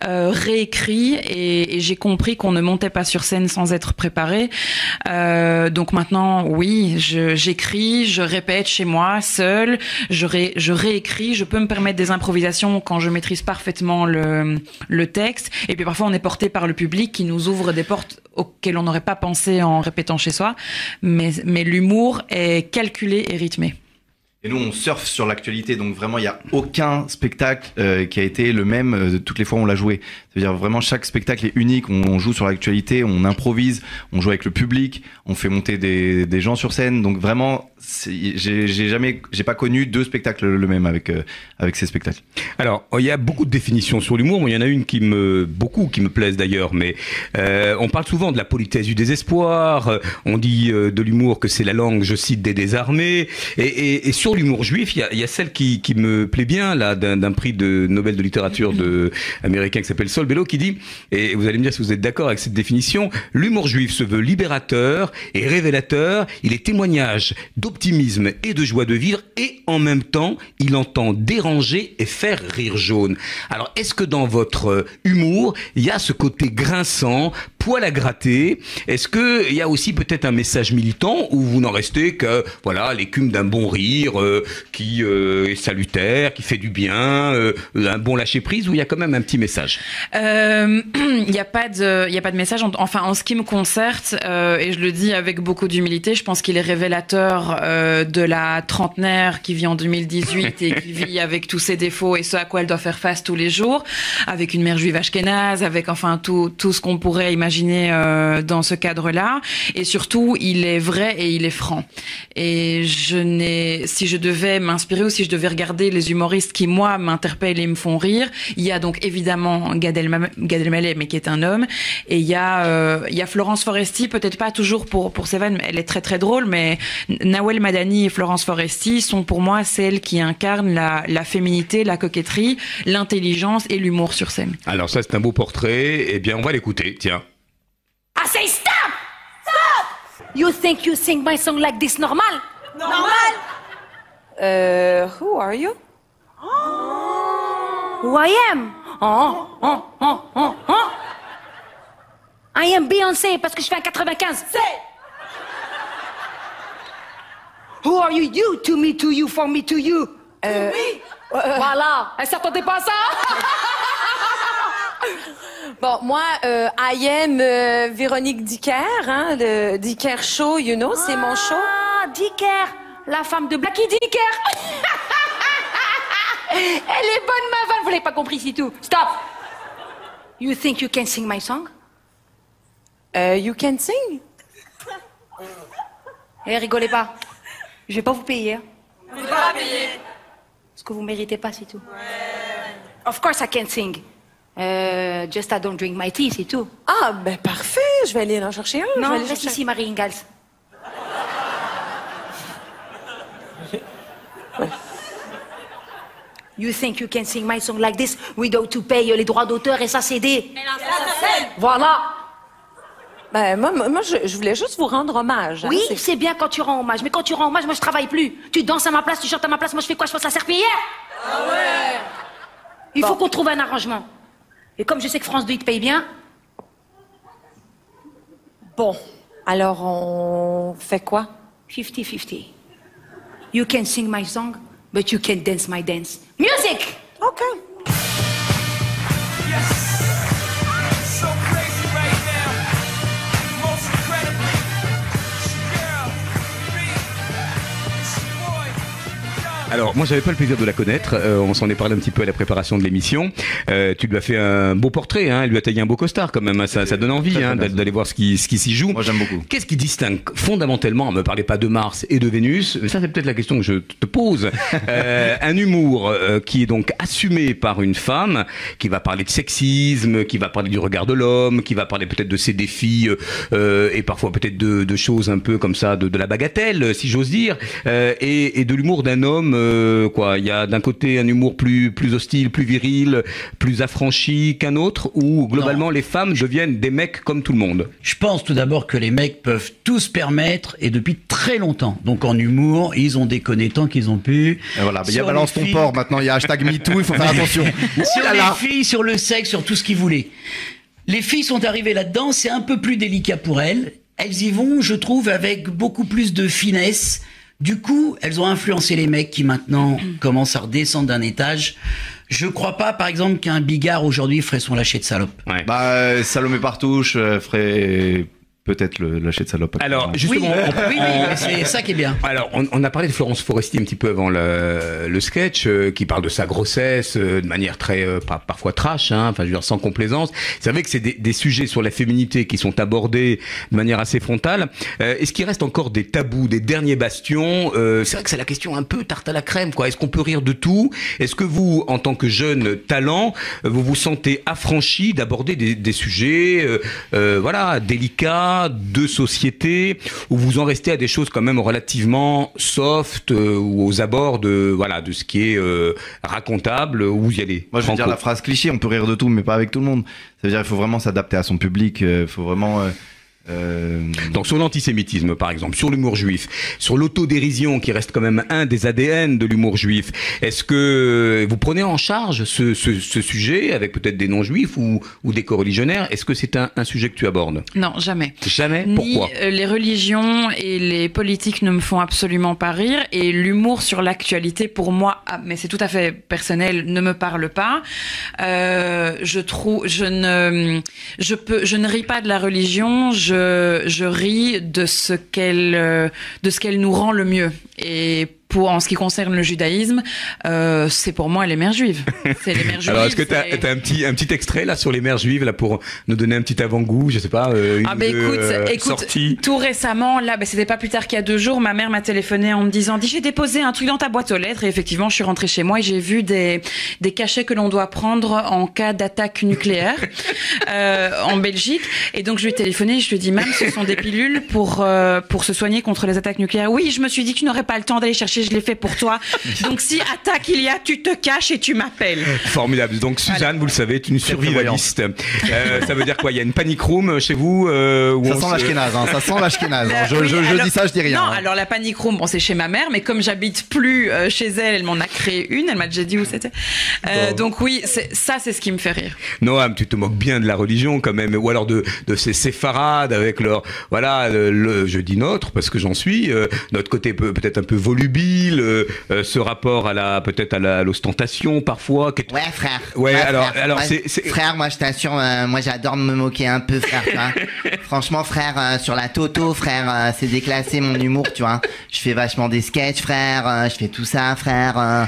euh, réécrit. Et, et j'ai compris qu'on ne montait pas sur scène sans être préparé. Euh, donc maintenant, oui, j'écris, je répète chez moi, seul, je, je réécris, je peux me permettre des improvisations quand je maîtrise parfaitement le, texte. Et puis parfois, on est porté par le public qui nous ouvre des portes auxquelles on n'aurait pas pensé en répétant chez soi. Mais l'humour est calculé et rythmé. Et nous, on surfe sur l'actualité, donc vraiment, il n'y a aucun spectacle euh, qui a été le même euh, toutes les fois où on l'a joué. C'est-à-dire vraiment chaque spectacle est unique. On, joue sur l'actualité, on improvise, on joue avec le public, on fait monter des, gens sur scène. Donc vraiment, j'ai jamais, j'ai pas connu deux spectacles le même avec euh, avec ces spectacles. Alors, il y a beaucoup de définitions sur l'humour. Il y en a une qui me, beaucoup, qui me plaisent d'ailleurs. Mais on parle souvent de la politesse du désespoir. On dit de l'humour que c'est la langue, je cite, des désarmés. Et, et, l'humour juif, il y a, celle qui, me plaît bien, là, d'un d'un prix de Nobel de littérature de américain qui s'appelle Sol Bello, qui dit, et vous allez me dire si vous êtes d'accord avec cette définition, l'humour juif se veut libérateur et révélateur. Il est témoignage d'optimisme et de joie de vivre, et en même temps, il entend déranger et faire rire jaune. Alors, est-ce que dans votre euh, humour, il y a ce côté grinçant, poil à gratter Est-ce que il y a aussi peut-être un message militant où vous n'en restez que voilà l'écume d'un bon rire euh, qui euh, est salutaire, qui fait du bien, euh, un bon lâcher prise, ou il y a quand même un petit message? Il n'y a pas de, a pas de message. En- Enfin, en ce qui me concerne, et je le dis avec beaucoup d'humilité, je pense qu'il est révélateur de la trentenaire qui vit en 2018 et qui vit avec tous ses défauts et ce à quoi elle doit faire face tous les jours, avec une mère juive ashkénaze, avec enfin tout tout ce qu'on pourrait imaginer euh, dans ce cadre-là. Et surtout, il est vrai et il est franc. Et je n'ai, si je devais m'inspirer ou si je devais regarder les humoristes qui moi m'interpellent et me font rire, il y a donc évidemment Gad Elma- Gad Elmaleh, mais qui est un homme, et il y a euh, il y a Florence Foresti, peut-être pas toujours pour pour ses vannes, elle est très très drôle, mais Nawel Madani et Florence Foresti sont pour moi celles qui incarnent la la féminité, la coquetterie, l'intelligence et l'humour sur scène. Alors ça, c'est un beau portrait. Eh bien, on va l'écouter. Tiens. I say stop! Stop! You think you sing my song like this normal? Normal? Uh, who are you? Who I am? Oh, oh, oh, oh, oh. I am Beyoncé parce que je fais un 95. Who are you? You to me, to you, for me, to you. Euh, Voilà. Elle s'attendait pas à ça? Bon, moi, euh, I am euh, Véronique Dicker, hein, le Dicker Show, you know, c'est mon show. Ah, Dicker, la femme de Blackie Dicker. Elle est bonne, ma vanne. Vous l'avez pas compris, c'est tout. Stop. You think you can sing my song? Euh, you can sing? Eh, rigolez pas. Je vais pas vous payer. On va pas payer. Ce que vous méritez pas, c'est tout. Of course I can sing. Euh, just I don't drink my tea, c'est tout. Ah, ben parfait, je vais aller en chercher un. je vais Non, reste chercher- ici, Marie Ingalls. You think you can sing my song like this without to pay les droits d'auteur et ça CD Voilà. Ben, moi, moi, moi, je, je voulais juste vous rendre hommage. hein, Oui, c'est- c'est bien quand tu rends hommage, mais quand tu rends hommage, moi je travaille plus. Tu danses à ma place, tu chantes à ma place, moi je fais quoi? Je passe la serpillière Ah ouais Il faut qu'on trouve un arrangement. Et comme je sais que France 2 il te paye bien, Bon, alors on fait quoi? 50-50. You can sing my song, but you can dance my dance. Music! Okay. Alors, moi, j'avais pas le plaisir de la connaître. Euh, on s'en est parlé un petit peu à la préparation de l'émission. Euh, tu lui as fait un beau portrait, hein. Elle lui a taillé un beau costard quand même. hein. Ça, ça donne envie hein, d'aller voir ce qui, ce qui s'y joue. Moi, j'aime beaucoup. Qu'est-ce qui distingue fondamentalement, me parlez pas de Mars et de Vénus, ça c'est peut-être la question que je te pose, Euh, un humour qui est donc assumé par une femme, qui va parler de sexisme, qui va parler du regard de l'homme, qui va parler peut-être de ses défis et parfois peut-être de, de choses un peu comme ça, de, de la bagatelle, si j'ose dire, et, et de l'humour d'un homme, euh, quoi. Il y a d'un côté un humour plus, plus hostile, plus viril, plus affranchi qu'un autre, où globalement les femmes deviennent des mecs comme tout le monde? Je pense tout d'abord que les mecs peuvent tout se permettre et depuis très longtemps. Donc en humour, ils ont déconné tant qu'ils ont pu. Et voilà, il y a balance ton filles- porc maintenant, il y a hashtag MeToo, il faut faire attention. sur Ouh là là. les filles, sur le sexe, sur tout ce qu'ils voulaient. Les filles sont arrivées là-dedans, c'est un peu plus délicat pour elles. Elles y vont, je trouve, avec beaucoup plus de finesse. Du coup, elles ont influencé les mecs qui maintenant commencent à redescendre d'un étage. Je crois pas, par exemple, qu'un bigard aujourd'hui ferait son lâcher de salope. Ouais. Bah, euh, Salomé Partouche euh, ferait peut-être le lâcher de salope. Alors, justement, oui, on- oui, oui, c'est ça qui est bien. Alors, on, on a parlé de Florence Foresti un petit peu avant le, le sketch, euh, qui parle de sa grossesse euh, de manière très, euh, par- parfois trash, hein, enfin, je veux dire, sans complaisance. C'est vrai que c'est des, des sujets sur la féminité qui sont abordés de manière assez frontale. Euh, Est-ce qu'il reste encore des tabous, des derniers bastions? Euh, C'est vrai que c'est la question un peu tarte à la crème, quoi. Est-ce qu'on peut rire de tout? Est-ce que vous, en tant que jeune talent, vous vous sentez affranchi d'aborder des, des sujets, euh, euh, voilà, délicats, de société, ou vous en restez à des choses quand même relativement soft euh, ou aux abords de voilà de ce qui est euh, racontable où vous y allez Moi, je vais dire la phrase cliché, on peut rire de tout, mais pas avec tout le monde. Ça veut dire qu'il faut vraiment s'adapter à son public, il faut vraiment... euh, Donc sur l'antisémitisme, par exemple, sur l'humour juif, sur l'autodérision, qui reste quand même un des ADN de l'humour juif, est-ce que vous prenez en charge ce, ce, ce sujet avec peut-être des non-juifs ou, ou des coreligionnaires? Est-ce que c'est un, un sujet que tu abordes? Non, jamais. Jamais? Ni Pourquoi? euh, les religions et les politiques ne me font absolument pas rire et l'humour sur l'actualité pour moi, ah, mais c'est tout à fait personnel, ne me parle pas. Euh, je trouve, je ne, je peux, je ne ris pas de la religion, je, je ris de ce qu'elle, euh, de ce qu'elle nous rend le mieux. Et pour en ce qui concerne le judaïsme, euh, c'est pour moi les mères juives. C'est les mères juives. Alors est-ce que tu as, un petit un petit extrait là sur les mères juives là pour nous donner un petit avant-goût, je sais pas, euh, une Ah bah écoute, euh, écoute sorties tout récemment, là, bah, c'était pas plus tard qu'il y a deux jours, ma mère m'a téléphoné en me disant, dis j'ai déposé un truc dans ta boîte aux lettres et effectivement je suis rentrée chez moi et j'ai vu des des cachets que l'on doit prendre en cas d'attaque nucléaire en Belgique et donc je lui ai téléphoné, je lui ai dit même ce sont des pilules pour pour se soigner contre les attaques nucléaires. Oui, je me suis dit que tu n'aurais pas le temps d'aller chercher, je l'ai fait pour toi. Donc si attaque il y a, tu te caches et tu m'appelles. Formidable. Donc Suzanne, Voilà. vous le savez, est une survivaliste. Euh, ça veut dire quoi? Il y a une panic room chez vous euh, où Ça on sent se- hein, ça sent l'ashkénaze. hein. Je, Euh, oui, je, je alors- dis ça, je dis rien. Non, hein. alors la panic room, bon, c'est chez ma mère, mais comme j'habite plus euh, chez elle, elle m'en a créé une. Elle m'a déjà dit où c'était. Euh, Donc oui, ça, c'est ce qui me fait rire. Noam, tu te moques bien de la religion quand même, ou alors de, de ces séfarades avec leur, voilà, le, le- je dis notre parce que j'en suis, euh, notre côté peut- peut-être un peu volubile, euh, euh, ce rapport à la, peut-être à l'ostentation parfois. Ouais, frère. Ouais, alors- frère. alors Ouais, c'est- c'est- Frère, moi, je t'assure, euh, moi, j'adore me moquer un peu, frère. Franchement, frère, sur la Toto, frère, c'est déclassé mon humour, tu vois. Je fais vachement des sketchs, frère, je fais tout ça, frère.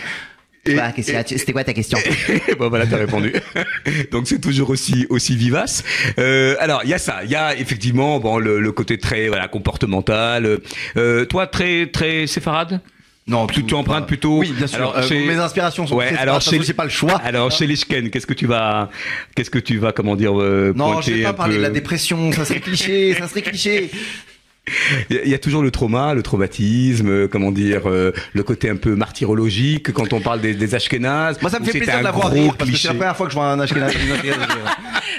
C'était quoi ta question bon voilà, t'as répondu. Donc c'est toujours aussi aussi vivace. Euh, alors il y a ça, il y a effectivement bon le, le côté très voilà comportemental. Euh, toi très très séfarade? Non, Tu, tu empruntes pas- plutôt. Oui, bien sûr. Alors, Euh, chez- Mes inspirations sont Ouais, alors chez j'ai pas le choix. Alors chez les Shken, qu'est-ce que tu vas, qu'est-ce que tu vas, comment dire, euh, Non, je vais pas parler peu de la dépression, ça serait cliché, ça serait cliché. Il y a- il y a toujours le trauma, le traumatisme, euh, comment dire, euh, le côté un peu martyrologique quand on parle des, des Ashkénazes. Moi, ça me fait plaisir un de la voir gros rire, parce que c'est la première fois que je vois un rire.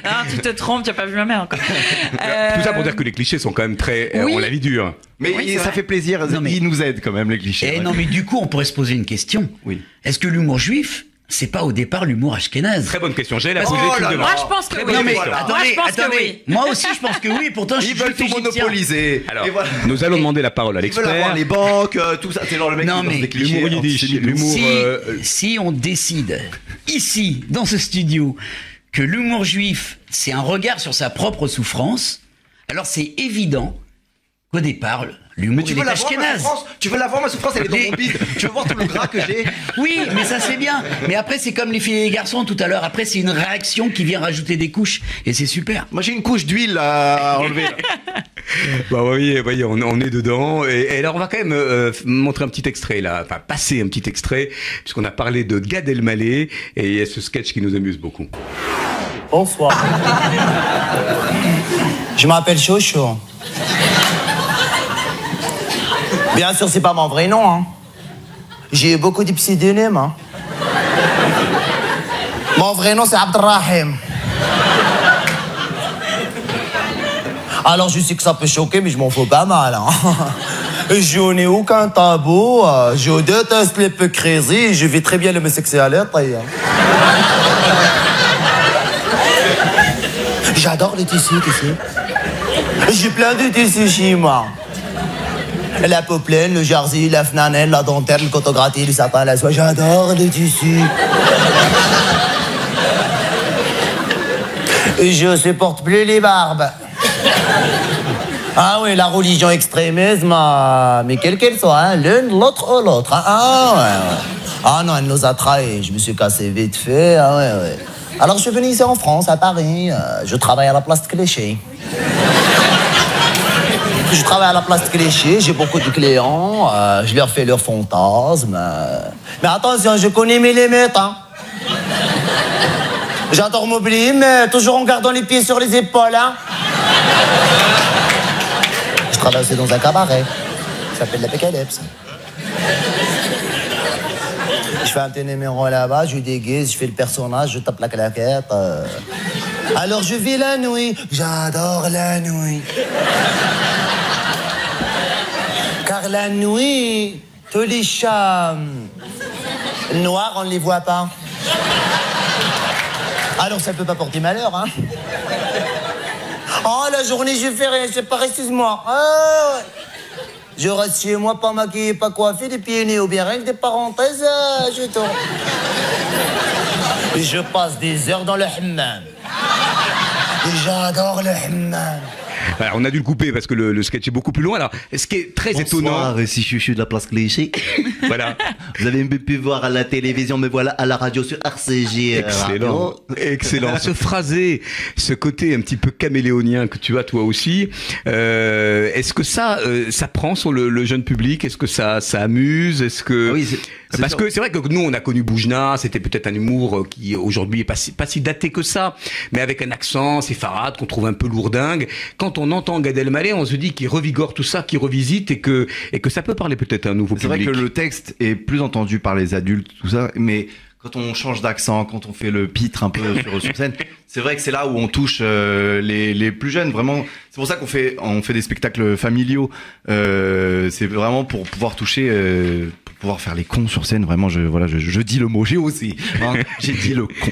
Ah, tu te trompes, tu as pas vu ma mère encore. Tout ça pour dire que les clichés sont quand même très, euh, oui. on la vie dure. Mais Oui, ça vrai. fait plaisir, Non, mais- ils nous aident quand même, les clichés. Eh ouais. non, mais du coup, on pourrait se poser une question. Oui. Est-ce que l'humour juif c'est pas au départ l'humour ashkénaze Très bonne question. J'allais la poser Oh là de Moi, je pense que oui. Non mais. Moi, attendez, je pense que attendez. oui. Moi aussi je pense que oui. Pourtant je Ils suis veulent tout monopoliser. Alors, voilà. nous allons demander la parole à Ils veulent avoir l'expert. les banques, euh, tout ça. C'est genre le mec Non, qui mais l'humour yiddish, antisémites. l'humour- si, euh, si on décide ici, dans ce studio, que l'humour juif, c'est un regard sur sa propre souffrance, alors c'est évident qu'au départ, l'humour tu veux la voir ma ashkénaze. souffrance? Tu veux la voir ma souffrance Elle est dans mon bide. Tu veux voir tout le gras que j'ai? Oui, mais ça c'est bien. Mais après, c'est comme les filles et les garçons tout à l'heure. Après, c'est une réaction qui vient rajouter des couches. Et c'est super. Moi j'ai une couche d'huile à enlever. là. Bah voyez, voyez, on, on est dedans. Et, et alors on va quand même euh, montrer un petit extrait là, enfin passer un petit extrait, puisqu'on a parlé de Gad Elmaleh et il y a ce sketch qui nous amuse beaucoup. Bonsoir. Je m'appelle Chocho. Bien sûr, c'est pas mon vrai nom. Hein. J'ai eu beaucoup de pseudonymes. Hein. Mon vrai nom, c'est Abdelrahim. Alors, je sais que ça peut choquer, mais je m'en fous pas mal. Hein. Je n'ai aucun tabou. euh, Je déteste l'hypocrisie. Je vis très bien l'homosexualité. hein. J'adore les tissus, tu sais. J'ai plein de tissus chez moi. La poplène, le jersey, la flanelle, la dentelle, le coton gratté, le sapin, la soie. J'adore les tissus. Je supporte plus les barbes. Ah oui, la religion extrémisme, ah, mais quelle qu'elle soit, hein, l'une, l'autre ou l'autre. hein. Ah. Ah non, elle nous a trahis. Je me suis cassé vite fait. Ah ouais. Alors je suis venu ici en France, à Paris. euh, je travaille à la place de Clichy. Je travaille à la place de Clichy, j'ai beaucoup de clients, euh, je leur fais leurs fantasmes. Mais attention, je connais mes limites. Hein. J'adore m'oublier, mais toujours en gardant les pieds sur les épaules. Hein. Je travaille aussi dans un cabaret. Ça s'appelle l'Apocalypse. Je fais un petit là-bas, je déguise, je fais le personnage, je tape la claquette. euh. Alors je vis la nuit, j'adore la nuit. Car la nuit, tous les chats hum, noirs, on ne les voit pas. Alors ça peut pas porter malheur, hein. Oh, la journée, je fais rien, c'est pas excuse-moi. Ah, ouais. Je reste chez moi, pas maquillé, pas coiffé, des pieds nés ou bien rien que des parenthèses, euh, je je passe des heures dans le hammam. J'adore le hammam. On a dû le couper parce que le, le sketch est beaucoup plus long. Alors, ce qui est très étonnant, Bonsoir, ici Chuchu de la place Clichy. voilà, Vous avez pu voir à la télévision, me voilà à la radio sur RCG. euh, excellent, radio. excellent. Ce phrasé, ce côté un petit peu caméléonien que tu as toi aussi, euh, est-ce que ça, euh, ça prend sur le, le jeune public? Est-ce que ça, ça amuse? Est-ce que Ah oui, parce sûr. que c'est vrai que nous on a connu Boujna, c'était peut-être un humour euh, qui aujourd'hui est pas si, pas si daté que ça, mais avec un accent séfarade qu'on trouve un peu lourdingue. Quand on entend Gad Elmaleh, on se dit qu'il revigore tout ça, qu'il revisite et que et que ça peut parler peut-être à un nouveau C'est vrai public. que le texte est plus entendu par les adultes, tout ça, mais quand on change d'accent, quand on fait le pitre un peu sur, sur scène, c'est vrai que c'est là où on touche euh, les, les plus jeunes. Vraiment, c'est pour ça qu'on fait on fait des spectacles familiaux. Euh, c'est vraiment pour pouvoir toucher, euh, pouvoir faire les cons sur scène. Vraiment, je voilà, je, je dis le mot. J'ai aussi, hein, j'ai dit le con.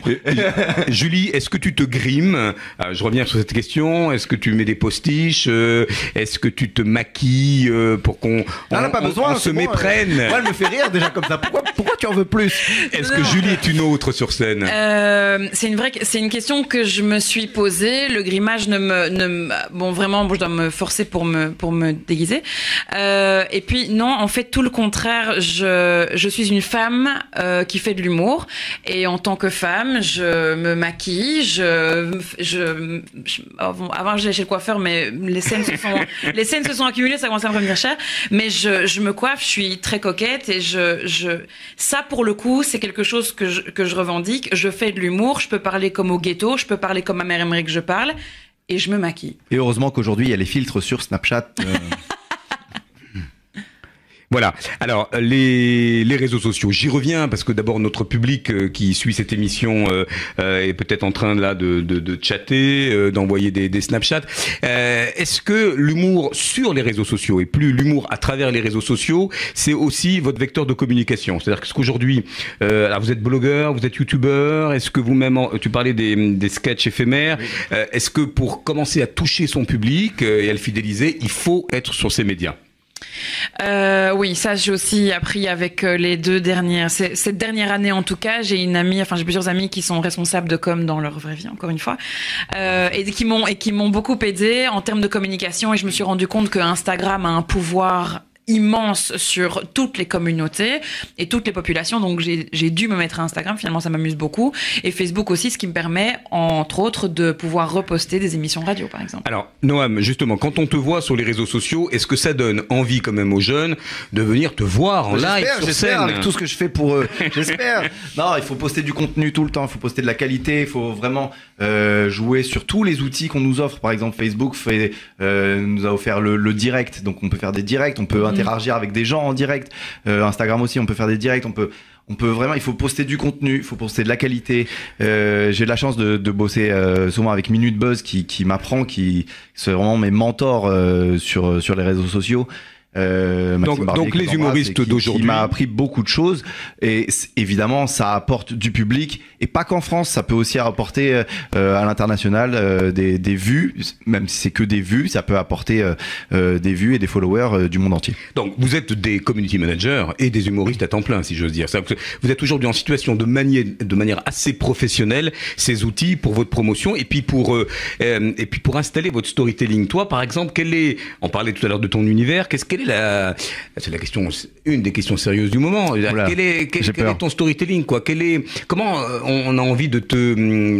Julie, est-ce que tu te grimes? Euh, Je reviens sur cette question. Est-ce que tu mets des postiches Euh, Est-ce que tu te maquilles euh, pour qu'on on, pas besoin. on se bon, méprenne? euh, Moi, elle me fait rire déjà comme ça. Pourquoi, pourquoi tu en veux plus? Est-ce que Julie est une autre sur scène? Euh, c'est une vraie, c'est une question que je me suis posée. Le grimage ne me, ne me- bon vraiment, je dois me forcer pour me pour me déguiser. Euh, et puis non, en fait tout le contraire. Je je suis une femme euh, qui fait de l'humour et en tant que femme, je me maquille. Je je, je- avant, avant j'allais chez le coiffeur, mais les scènes se sont les scènes se sont accumulées, ça commence à me revenir cher. Mais je je me coiffe, je suis très coquette et je je ça pour le coup c'est quelque chose que je, que je revendique. Je fais de l'humour, je peux parler comme au ghetto, je peux parler comme ma mère aimerait que je parle et je me maquille. Et heureusement qu'aujourd'hui il y a les filtres sur Snapchat. euh, Voilà. Alors les, les réseaux sociaux, j'y reviens parce que d'abord notre public euh, qui suit cette émission euh, euh, est peut-être en train là de, de, de chatter, euh, d'envoyer des, des Snapchats. Euh, Est-ce que l'humour sur les réseaux sociaux et plus l'humour à travers les réseaux sociaux, c'est aussi votre vecteur de communication? C'est-à-dire que ce qu'aujourd'hui, euh, alors vous êtes blogueur, vous êtes youtubeur, est-ce que vous-même, tu parlais des, des sketchs éphémères, euh, est-ce que pour commencer à toucher son public euh, et à le fidéliser, il faut être sur ces médias? Euh, oui, ça j'ai aussi appris avec euh, les deux dernières. Cette dernière année en tout cas, j'ai une amie, enfin j'ai plusieurs amis qui sont responsables de com dans leur vraie vie, encore une fois, euh, et qui m'ont et qui m'ont beaucoup aidé en termes de communication. Et je me suis rendu compte que Instagram a un pouvoir immense sur toutes les communautés et toutes les populations donc j'ai dû me mettre à Instagram finalement ça m'amuse beaucoup et Facebook aussi ce qui me permet entre autres de pouvoir reposter des émissions radio par exemple Alors, Noam, justement, quand on te voit sur les réseaux sociaux, est-ce que ça donne envie quand même aux jeunes de venir te voir en live J'espère, sur j'espère, scène avec tout ce que je fais pour eux. J'espère. Non, il faut poster du contenu tout le temps. Il faut poster de la qualité. Il faut vraiment euh, jouer sur tous les outils qu'on nous offre. Par exemple, Facebook fait, euh, nous a offert le, le direct, donc on peut faire des directs, on peut. Interagir avec des gens en direct. Euh, Instagram aussi, on peut faire des directs. On peut on peut vraiment, il faut poster du contenu, il faut poster de la qualité. Euh, j'ai la chance de, bosser euh, souvent avec Minute Buzz qui, m'apprend, qui c'est vraiment mes mentors sur sur les réseaux sociaux. Euh, Donc- les humoristes d'aujourd'hui- qui m'a appris beaucoup de choses et évidemment ça apporte du public et pas qu'en France ça peut aussi apporter euh, euh, à l'international euh, des, des vues même si c'est que des vues ça peut apporter des vues et des followers du monde entier Donc, vous êtes des community managers et des humoristes à temps plein, si j'ose dire. Vous êtes aujourd'hui en situation de manier de manière assez professionnelle ces outils pour votre promotion et puis pour et puis pour installer votre storytelling. Toi, par exemple, quel est On parlait tout à l'heure de ton univers. Qu'est-ce quelle est la C'est la question, une des questions sérieuses du moment. Oula, quel est quel, j'ai quel peur. est ton storytelling quoi? Quel est Comment euh, on a envie de te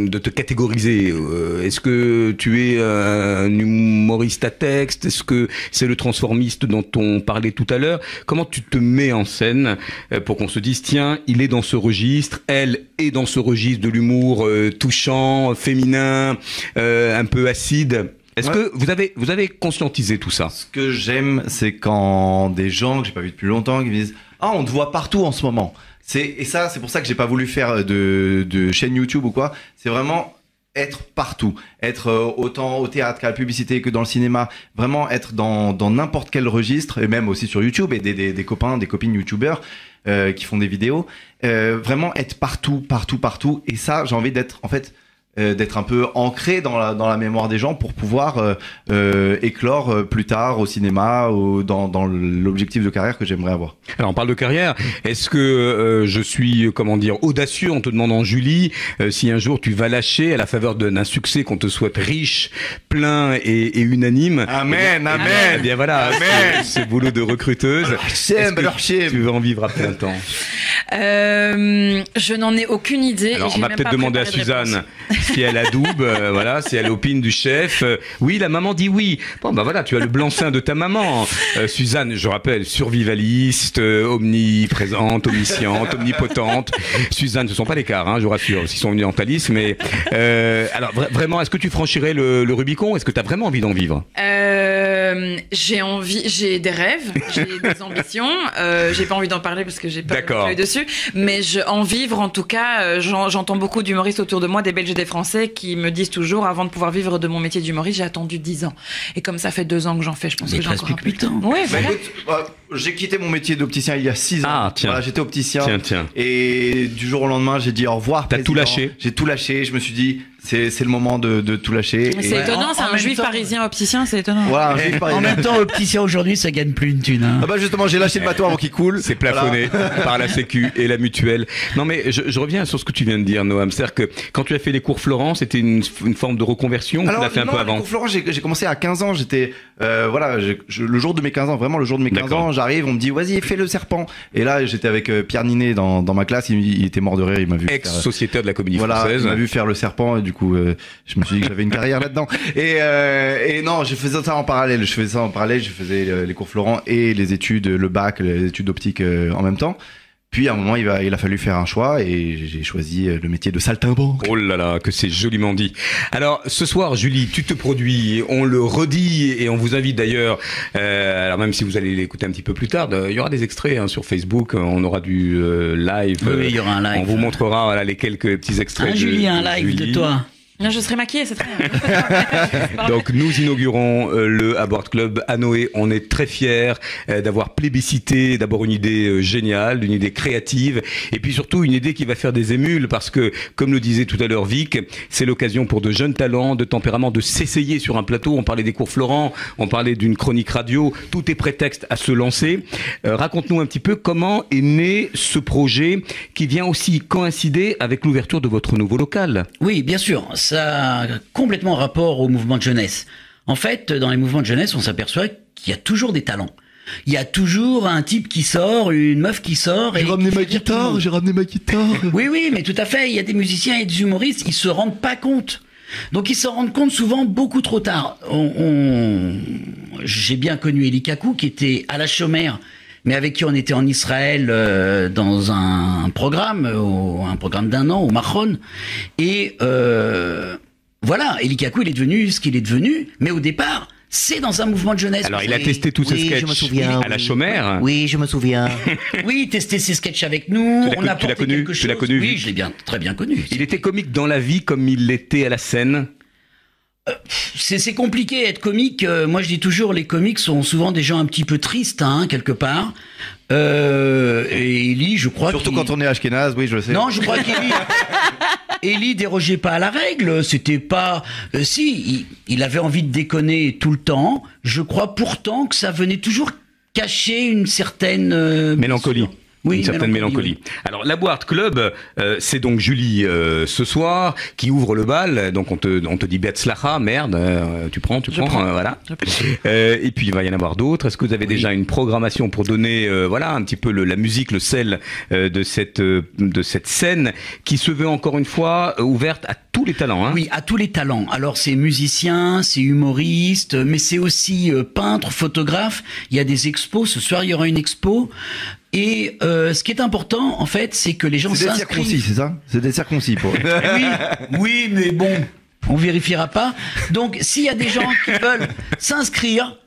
de te catégoriser Euh, Est-ce que tu es un humoriste à texte? Est-ce que c'est le transformiste dont on parlait tout à l'heure? Comment tu te mets en scène euh, pour qu'on se dise tiens, il est dans ce registre, elle est dans ce registre de l'humour euh, touchant, féminin, euh, un peu acide? Est-ce Ouais. que vous avez vous avez conscientisé tout ça? Ce que j'aime c'est quand des gens que j'ai pas vu depuis longtemps qui me disent ah on te voit partout en ce moment c'est et ça c'est pour ça que j'ai pas voulu faire de, de chaîne YouTube ou quoi. C'est vraiment être partout, être euh, autant au théâtre qu'à la publicité que dans le cinéma, vraiment être dans dans n'importe quel registre et même aussi sur YouTube et des, des, des copains, des copines YouTubeurs euh, qui font des vidéos, euh, vraiment être partout, partout, partout. Et ça j'ai envie d'être en fait euh, d'être un peu ancré dans la dans la mémoire des gens pour pouvoir euh, euh, éclore euh, plus tard au cinéma ou dans dans l'objectif de carrière que j'aimerais avoir. Alors on parle de carrière. Est-ce que euh, je suis comment dire audacieux en te demandant Julie euh, si un jour tu vas lâcher à la faveur d'un succès qu'on te souhaite riche, plein et, et unanime. Amen, Eh bien- amen. Eh bien voilà, Amen. ce, ce boulot de recruteuse. Est-ce que tu veux en vivre à plein temps? Euh, je n'en ai aucune idée. et Alors on même peut-être pas demander à Suzanne. Si elle adoube, euh, voilà, si elle opine du chef. Euh, oui, la maman dit oui. Bon bah voilà, tu as le blanc-seing de ta maman. Euh, Suzanne, je rappelle, survivaliste, euh, omniprésente, omnisciente, omnipotente. Suzanne, ce sont pas les quarts, hein, je vous rassure, ils sont thalys, mais alors vra- vraiment, est-ce que tu franchirais le, le Rubicon Est-ce que tu as vraiment envie d'en vivre? J'ai envie, j'ai des rêves, j'ai des ambitions. J'ai pas envie d'en parler parce que j'ai pas l'œil dessus. Mais je, en vivre, en tout cas, j'en- j'entends beaucoup d'humoristes autour de moi, des Belges et des Français, qui me disent toujours, avant de pouvoir vivre de mon métier d'humoriste, j'ai attendu 10 ans. Et comme ça fait deux ans que j'en fais, je pense Mais que j'ai encore un peu. huit ans. Oui, Bah, voilà. écoute, bah, j'ai quitté mon métier d'opticien il y a 6 ans. Ah, tiens. Voilà, j'étais opticien. Tiens, tiens. Et du jour au lendemain, j'ai dit au revoir. T'as tout lâché J'ai tout lâché. Je me suis dit, c'est c'est le moment de, de tout lâcher. C'est étonnant, en- c'est en un juif temps- parisien opticien, c'est étonnant. Voilà, un juif En parisien. même temps, opticien aujourd'hui, ça gagne plus une thune. Hein. Ah bah justement, j'ai lâché le bateau avant qu'il coule. C'est plafonné par la Sécu et la mutuelle. Non mais je, je reviens sur ce que tu viens de dire, Noam. C'est-à-dire que quand tu as fait les cours Florent, c'était une, une forme de reconversion ou tu l'as fait un non, peu avant Cours Florent, j'ai j'ai commencé à 15 ans. J'étais, euh, voilà, je- le jour de mes 15 ans, vraiment le jour de mes 15 D'accord. ans, j'arrive, on me dit, vas-y, fais le serpent. Et là, j'étais avec euh, Pierre Ninet dans, dans ma classe. Il, il était mort de rire. Il m'a vu. faire- Ex-sociétaire de la comédie Voilà, française. il m'a vu faire le serpent et du coup, euh, je me suis dit que j'avais une carrière là-dedans. Et, euh, et non, je faisais ça en parallèle. Je faisais ça en parallèle. Je faisais euh, les cours Florent et les études, le bac, les études d'optique euh, en même temps. Puis à un moment, il, va, il a fallu faire un choix et j'ai choisi euh, le métier de saltimbanque. Oh là là, que c'est joliment dit. Alors ce soir, Julie, tu te produis, on le redit et on vous invite d'ailleurs, euh, alors même si vous allez l'écouter un petit peu plus tard, il y aura des extraits hein, sur Facebook, on aura du euh, live. Oui, il y aura un live. On vous montrera voilà, les quelques petits extraits. Hein, de- Julie, un de live de toi. Non, je serai maquillée, c'est très bien. Donc nous inaugurons euh, le Abort Club à Noé. On est très fiers euh, d'avoir plébiscité d'abord une idée euh, géniale, une idée créative, et puis surtout une idée qui va faire des émules parce que, comme le disait tout à l'heure Vic, c'est l'occasion pour de jeunes talents, de tempérament, de s'essayer sur un plateau. On parlait des cours Florent, on parlait d'une chronique radio. Tout est prétexte à se lancer. Euh, Raconte-nous un petit peu comment est né ce projet qui vient aussi coïncider avec l'ouverture de votre nouveau local. Oui, bien sûr, ça a complètement rapport au mouvement de jeunesse. En fait, dans les mouvements de jeunesse, on s'aperçoit qu'il y a toujours des talents. Il y a toujours un type qui sort, une meuf qui sort. J'ai ramené ma guitare, j'ai ramené ma guitare. Oui, oui, mais tout à fait. Il y a des musiciens et des humoristes, ils se rendent pas compte. Donc ils s'en rendent compte souvent beaucoup trop tard. On, on- J'ai bien connu Eli Kakou qui était à la chômère, mais avec qui on était en Israël euh, dans un programme, au- un programme d'un an au Mahon. Et euh, voilà, Eli Kakou, il est devenu ce qu'il est devenu, mais au départ, c'est dans un mouvement de jeunesse. Alors il a testé tous ses sketchs je me souviens, à la chômère. Oui, je me souviens. oui, tester ses sketchs avec nous. Tu l'as on connu- a tu l'as connu quelque Tu l'as chose. connu Oui, je l'ai bien, très bien connu. Il était comique dans la vie comme il l'était à la scène. C'est c'est compliqué être comique. Euh, moi, je dis toujours, les comiques sont souvent des gens un petit peu tristes, hein, quelque part. Euh, et Eli, je crois Surtout quand on est Ashkenaz, oui, je le sais. Non, je crois qu'Eli, Eli dérogeait pas à la règle. C'était pas. euh, si, il, il avait envie de déconner tout le temps. Je crois pourtant que ça venait toujours cacher une certaine euh, Mélancolie. Oui, une certaine mélancolie, mélancolie. Alors la boîte club, euh, c'est donc Julie euh, ce soir qui ouvre le bal. Donc on te, on te dit Betzlacha, merde, euh, tu prends, tu prends, prends. euh, voilà. Euh, et puis il va y en avoir d'autres. Est-ce que vous avez déjà une programmation pour donner, euh, voilà, un petit peu le- la musique, le sel euh, de cette euh, de cette scène qui se veut encore une fois euh, ouverte à tous les talents. Hein? Oui, à tous les talents. Alors c'est musicien, c'est humoriste, mais c'est aussi euh, peintre, photographe. Il y a des expos. Ce soir, il y aura une expo. Et euh, ce qui est important, en fait, c'est que les gens C'est des s'inscrivent. circoncis, c'est ça? C'est des circoncis pour. oui, oui, mais bon, on vérifiera pas. Donc, s'il y a des gens qui veulent s'inscrire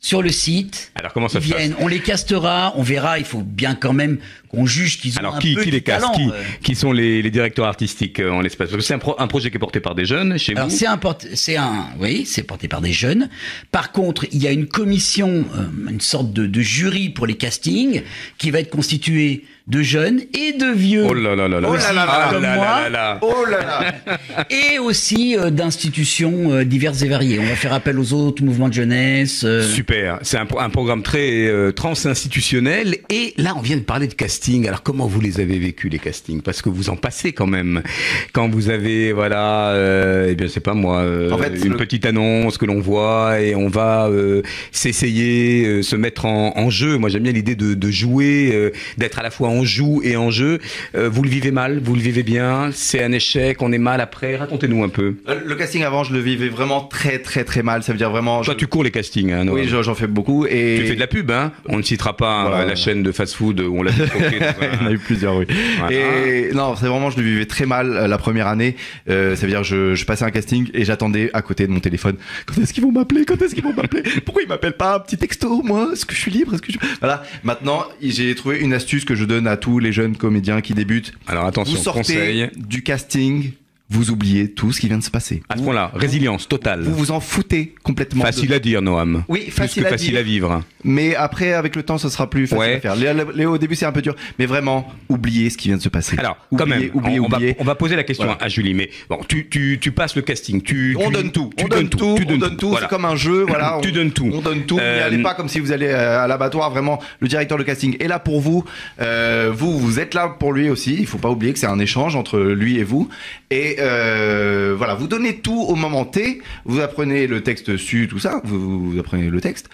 sur le site, Alors comment ça ils se passe? viennent, on les castera, on verra. Il faut bien quand même qu'on juge qu'ils ont Alors un qui, peu qui de les casse talent. qui, euh. qui sont les, les directeurs artistiques euh, en l'espace? Parce que c'est un, pro- un projet qui est porté par des jeunes chez Alors vous. c'est un, un, oui, c'est porté par des jeunes. Par contre, il y a une commission, euh, une sorte de, de jury pour les castings, qui va être constituée de jeunes et de vieux. Oh là là là là. Aussi, Oh là là comme là moi, là là là. Oh là là et aussi euh, d'institutions euh, diverses et variées. On va faire appel aux autres mouvements de jeunesse. euh, Super, c'est un, un programme très euh, trans-institutionnel et là on vient de parler de casting. Alors comment vous les avez vécus les castings? Parce que vous en passez quand même. Quand vous avez voilà, euh, eh bien c'est pas moi, euh, En fait, une le- petite annonce que l'on voit et on va euh, s'essayer, euh, se mettre en, en jeu. Moi j'aime bien l'idée de, de jouer, euh, d'être à la fois en joue et en jeu. Euh, vous le vivez mal, vous le vivez bien. C'est un échec, on est mal après. Racontez-nous un peu. Le casting avant, je le vivais vraiment très très très mal. Ça veut dire vraiment. Toi je- tu cours les castings, hein, Oui, j'en fais beaucoup et. Tu fais de la pub, hein? On ne citera pas Voilà. la chaîne de fast-food où on l'a. Il y en a eu plusieurs, oui. Et non, c'est vraiment, je le vivais très mal euh, la première année. Euh, ça veut dire, je, je passais un casting et j'attendais à côté de mon téléphone. Quand est-ce qu'ils vont m'appeler? Quand est-ce qu'ils vont m'appeler? Pourquoi ils m'appellent pas? Un petit texto Moi, est-ce que je suis libre? Est-ce que je... Voilà. Maintenant, j'ai trouvé une astuce que je donne à tous les jeunes comédiens qui débutent. Alors attention, vous sortez conseil. du casting, vous oubliez tout ce qui vient de se passer. À ce point-là, résilience totale. Vous vous en foutez complètement. Facile de- à dire, Noam. Oui, facile à facile dire. à vivre. Mais après, avec le temps, ça sera plus facile Ouais. à faire. Les- au début, c'est un peu dur. Mais vraiment, oubliez ce qui vient de se passer. Alors, quand même, oubliez, on, on va, oubliez. on va poser la question Voilà. à Julie. Mais bon, tu, tu, tu passes le casting. Tu, On tu- donne tout. Tu on donne tout. Tu on donne tout. Voilà. C'est comme un jeu. Voilà. Tu on, donnes tout. On donne tout. Euh, N'y allez pas comme si vous allez euh, à l'abattoir. Vraiment, le directeur de casting est là pour vous. Euh, vous, vous êtes là pour lui aussi. Il faut pas oublier que c'est un échange entre lui et vous. Et euh, voilà, vous donnez tout au moment T. Vous apprenez le texte su, tout ça. Vous, vous apprenez le texte.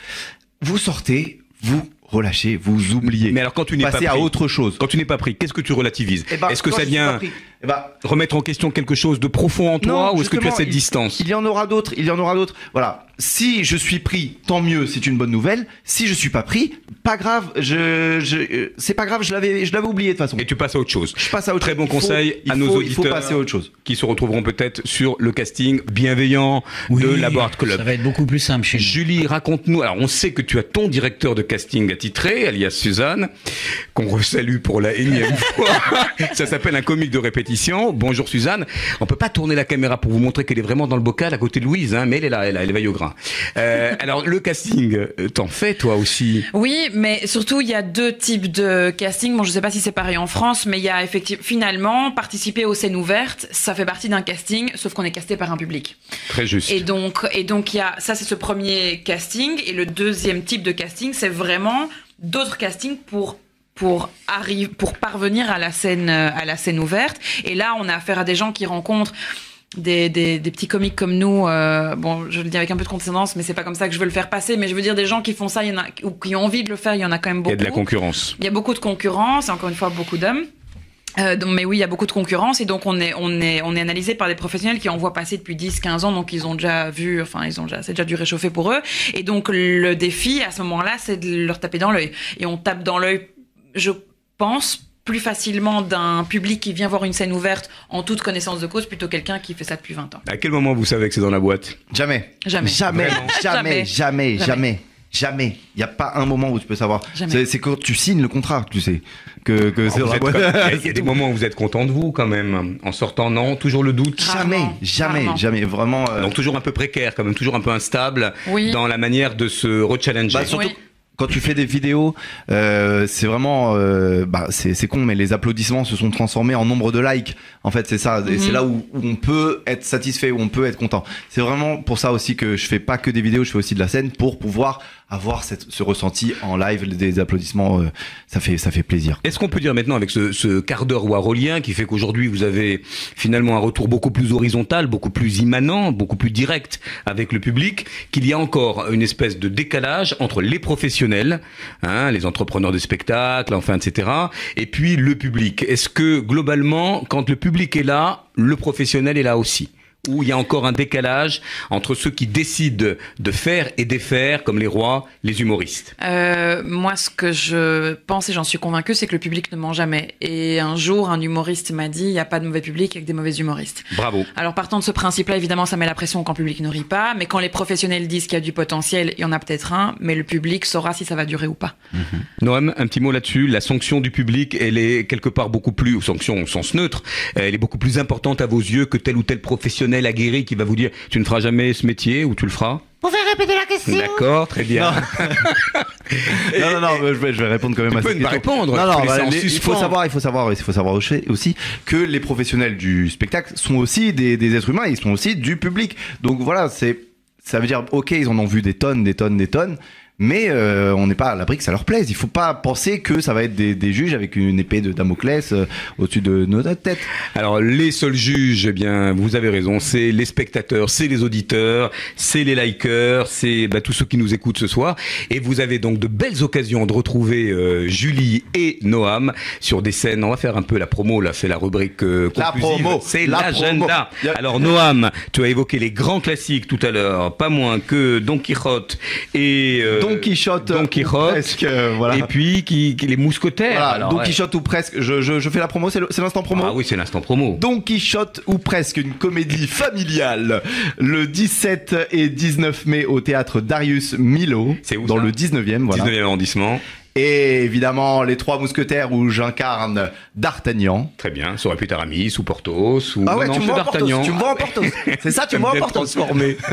Vous sortez. Vous relâchez. Vous oubliez. Mais alors, quand tu n'es pas Passez à pris, autre chose. Quand tu n'es pas pris, qu'est-ce que tu relativises Eh ben, Est-ce que ça vient pris, eh ben, remettre en question quelque chose de profond en toi Non, ou est-ce que tu as cette distance Il y en aura d'autres, il y en aura d'autres. Voilà. Si je suis pris, tant mieux, c'est une bonne nouvelle. Si je suis pas pris, pas grave, je, je, euh, c'est pas grave, je l'avais, je l'avais oublié de toute façon. Et tu passes à autre chose. Je passe à autre Très bon faut- conseil il à nos faut- auditeurs. Il faut passer à autre chose. Qui se retrouveront peut-être sur le casting bienveillant de la Board Club. Ça va être beaucoup plus simple chez nous. Julie, raconte-nous. Alors, on sait que tu as ton directeur de casting attitré, alias Suzanne, qu'on resalue pour la énième fois. Ça s'appelle un comique de répétition. Bonjour Suzanne. On peut pas tourner la caméra pour vous montrer qu'elle est vraiment dans le bocal à côté de Louise, hein, mais elle est là, elle, elle veille au grain. Euh, alors, le casting, euh, t'en fais toi aussi? Oui, mais surtout, il y a deux types de casting. Bon, je sais pas si c'est pareil en France, mais il y a effectivement, finalement, participer aux scènes ouvertes, ça fait partie d'un casting, sauf qu'on est casté par un public. Très juste. Et donc, et donc il y a, ça c'est ce premier casting, et le deuxième type de casting, c'est vraiment d'autres castings pour pour arriver, pour parvenir à la scène, à la scène ouverte. Et là, on a affaire à des gens qui rencontrent des, des, des petits comiques comme nous. euh, bon, je le dis avec un peu de condescendance, mais c'est pas comme ça que je veux le faire passer. Mais je veux dire des gens qui font ça, il y en a ou qui ont envie de le faire, il y en a quand même Il beaucoup. y a de la concurrence. Il y a beaucoup de concurrence, et encore une fois beaucoup d'hommes. Euh, donc, mais oui, il y a beaucoup de concurrence et donc on est on est on est analysé par des professionnels qui en voient passer depuis 10 15 ans donc ils ont déjà vu enfin ils ont déjà c'est déjà du réchauffer pour eux et donc le défi à ce moment-là c'est de leur taper dans l'œil et on tape dans l'œil je pense plus facilement d'un public qui vient voir une scène ouverte en toute connaissance de cause plutôt quelqu'un qui fait ça depuis 20 ans. À quel moment vous savez que c'est dans la boîte? Jamais. Jamais. Jamais. Jamais. Jamais. Jamais. Jamais. Il n'y a pas un moment où tu peux savoir. Jamais. C'est c'est quand tu signes le contrat, tu sais, que, que c'est boîte. comme- Il y a des moments où vous êtes content de vous quand même. En sortant, non? Toujours le doute? Jamais, Rarement. jamais, Rarement. jamais. Vraiment. euh, Donc toujours un peu précaire, quand même, toujours un peu instable Oui. dans la manière de se rechallenger. Quand tu fais des vidéos, euh, c'est vraiment, euh, bah, c'est c'est con, mais les applaudissements se sont transformés en nombre de likes. En fait, c'est ça. Et Mhm. c'est là où, où on peut être satisfait, où on peut être content. C'est vraiment pour ça aussi que je fais pas que des vidéos, je fais aussi de la scène pour pouvoir avoir ce ressenti en live, des applaudissements. euh, ça fait, ça fait plaisir. Est-ce qu'on peut dire maintenant avec ce, quart d'heure warolien qui fait qu'aujourd'hui vous avez finalement un retour beaucoup plus horizontal, beaucoup plus immanent, beaucoup plus direct avec le public, qu'il y a encore une espèce de décalage entre les professionnels, hein, les entrepreneurs de spectacles, enfin etc., et puis le public? Est-ce que globalement, quand le public est là, le professionnel est là aussi? Où il y a encore un décalage entre ceux qui décident de faire et défaire, comme les rois, les humoristes. Euh, moi, ce que je pense et j'en suis convaincue, c'est que le public ne ment jamais. Et un jour, un humoriste m'a dit, il n'y a pas de mauvais public avec des mauvais humoristes. Bravo. Alors partant de ce principe-là, évidemment, ça met la pression quand le public ne rit pas, mais quand les professionnels disent qu'il y a du potentiel, il y en a peut-être un, mais le public saura si ça va durer ou pas. Noam, un petit mot là-dessus. La sanction du public, elle est quelque part beaucoup plus, ou sanction au sens neutre, elle est beaucoup plus importante à vos yeux que tel ou tel professionnel aguerri qui va vous dire tu ne feras jamais ce métier ou tu le feras? Pouvez répéter la question D'accord, très bien. non, non, non, je vais, je vais répondre quand même Tu à peux cette ne pas question. répondre, Non, non, bah, les- il faut savoir, il faut savoir, il faut savoir aussi- aussi que les professionnels du spectacle sont aussi des, des êtres humains, ils sont aussi du public. Donc voilà, c'est, ça veut dire, ok, ils en ont vu des tonnes, des tonnes, des tonnes. Mais euh, on n'est pas à l'abri que ça leur plaise. Il faut pas penser que ça va être des, des juges avec une épée de Damoclès euh, au-dessus de notre tête. Alors les seuls juges, eh bien, vous avez raison, c'est les spectateurs, c'est les auditeurs, c'est les likers, c'est bah, tous ceux qui nous écoutent ce soir. Et vous avez donc de belles occasions de retrouver euh, Julie et Noam sur des scènes. On va faire un peu la promo là, c'est la rubrique euh, La promo, c'est la l'agenda. Alors Noam, tu as évoqué les grands classiques tout à l'heure, pas moins que Don Quichotte et euh, Don Quichotte, Don ou Quichotte. presque, euh, voilà. Et puis qui, qui- les mousquetaires. Voilà, Alors, Don ouais. Quichotte ou presque. Je, je, je fais la promo, c'est l'instant promo. Ah oui, c'est l'instant promo. Don Quichotte ou presque une comédie familiale le 17 et 19 mai au théâtre Darius Milo C'est où dans ça le 19e voilà. 19e arrondissement. Et évidemment les trois mousquetaires où j'incarne D'Artagnan. Très bien, ça aurait pu être Aramis ou Porthos ou Ah ouais, non, tu me vois d'Artagnan. tu me vois en Porthos. C'est ça, tu me vois en Porthos. transformé.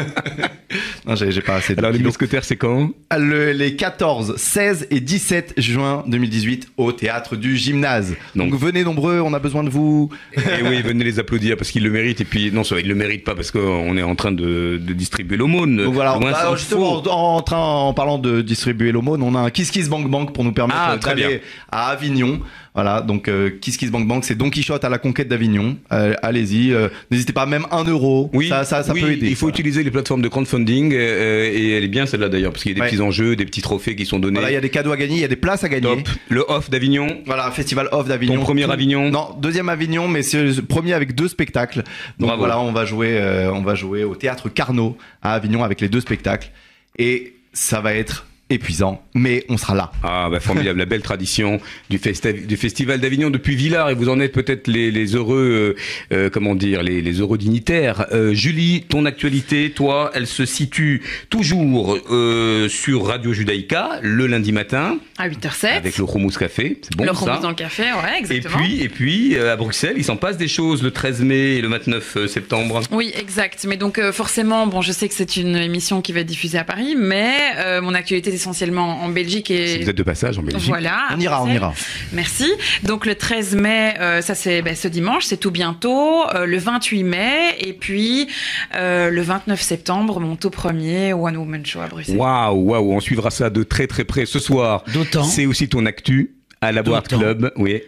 Non, j'ai pas assez de Alors les mousquetaires, c'est quand? Le- les 14, 16 et 17 juin 2018 au théâtre du gymnase. Donc, Donc- venez nombreux, on a besoin de vous. Et oui, venez les applaudir parce qu'ils le méritent. Et puis, non, ça, ils le méritent pas parce qu'on est en train de, de distribuer l'aumône. Donc voilà, bah, justement, en, en train, en parlant de distribuer l'aumône, on a un Kiss Kiss Bank Bank Bank pour nous permettre Ah, euh, d'aller à Avignon. Voilà, donc euh, Kiss Kiss Bank Bank, c'est Don Quichotte à la conquête d'Avignon. Euh, Allez-y, euh, n'hésitez pas, même un euro, Oui, ça, ça, ça oui, peut aider. Il faut Voilà. utiliser les plateformes de crowdfunding et elle est bien celle-là d'ailleurs parce qu'il y a des Ouais. petits enjeux, des petits trophées qui sont donnés. Voilà, il y a des cadeaux à gagner, il y a des places à gagner. Top. Le off d'Avignon. Voilà, Festival Off d'Avignon. Ton premier Tout- Avignon. Non, deuxième Avignon, mais c'est le premier avec deux spectacles. Donc Bravo. voilà, on va jouer, on va jouer au théâtre Carnot à Avignon avec les deux spectacles. Et ça va être épuisant, mais on sera là. Ah bah formidable, la belle tradition du, festival d'Avignon depuis Villars et vous en êtes peut-être les, les heureux, euh, euh, comment dire, les, les heureux dignitaires. Euh, Julie, ton actualité, toi, elle se situe toujours euh, sur Radio Judaïka le lundi matin À 8h07. avec le Hummus Café, c'est bon le ça. hummus dans le café, ouais, Et exactement. puis, et puis euh, à Bruxelles, il s'en passe des choses le 13 mai et le 29 septembre. Oui, exact. Mais donc euh, forcément, bon, je sais que c'est une émission qui va être diffusée à Paris, mais euh, mon actualité essentiellement en Belgique Si et vous êtes de passage en Belgique. voilà. On ira, on ira. Merci. Donc le 13 mai, euh, ça c'est ben, ce dimanche, c'est tout bientôt. Euh, le 28 mai et puis euh, le 29 septembre, mon tout premier One Woman Show à Bruxelles. Waouh, waouh, on suivra ça de très très près ce soir. D'autant C'est aussi ton actu à la boîte club, oui.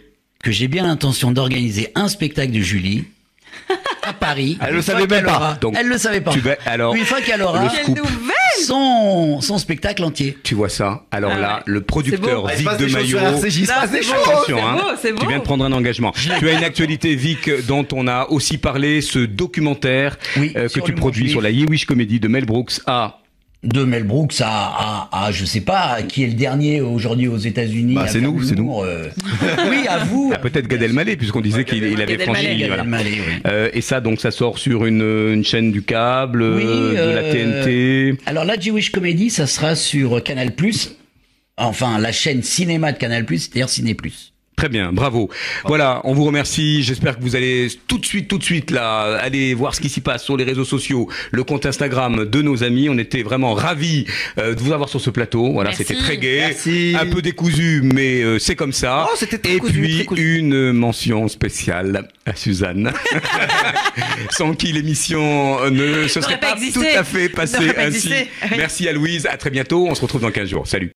que j'ai bien l'intention d'organiser un spectacle de Julie à Paris. Elle le savait même pas. Donc, elle le savait pas. Tu vas, alors, Une fois qu'elle aura le Quelle scoop. nouvelle son, son spectacle entier. Tu vois ça Alors Ah là, ouais. le producteur Vic de Maillot. Hein. tu viens de prendre un engagement. tu as une actualité, Vic, dont on a aussi parlé, ce documentaire Oui, euh, que tu produis sur la Yewish Comedy de Mel Brooks à De Mel Brooks à, à, à, je sais pas, qui est le dernier aujourd'hui aux États-Unis. Bah, c'est nous, c'est l'humour, euh. oui, à vous. à peut-être Gad Elmaleh, puisqu'on disait qu'il il avait franchi. Voilà. Elmaleh, oui. Euh, et ça, donc, ça sort sur une, une chaîne du câble, Oui, euh, de la euh, TNT. Alors la Jewish Comedy, ça sera sur Canal+. Enfin, la chaîne cinéma de Canal+, c'est-à-dire Ciné+. Très bien, bravo. Voilà, on vous remercie. J'espère que vous allez tout de suite, tout de suite là, aller voir ce qui s'y passe sur les réseaux sociaux, le compte Instagram de nos amis. On était vraiment ravis euh, de vous avoir sur ce plateau. Voilà, c'était très gai, Merci. un peu décousu, mais euh, c'est comme ça. Oh, c'était très Et cousu, puis très cousu. une mention spéciale à Suzanne, sans qui l'émission ne se serait pas tout à fait passée pas ainsi. Merci à Louise. À très bientôt. On se retrouve dans 15 jours. Salut.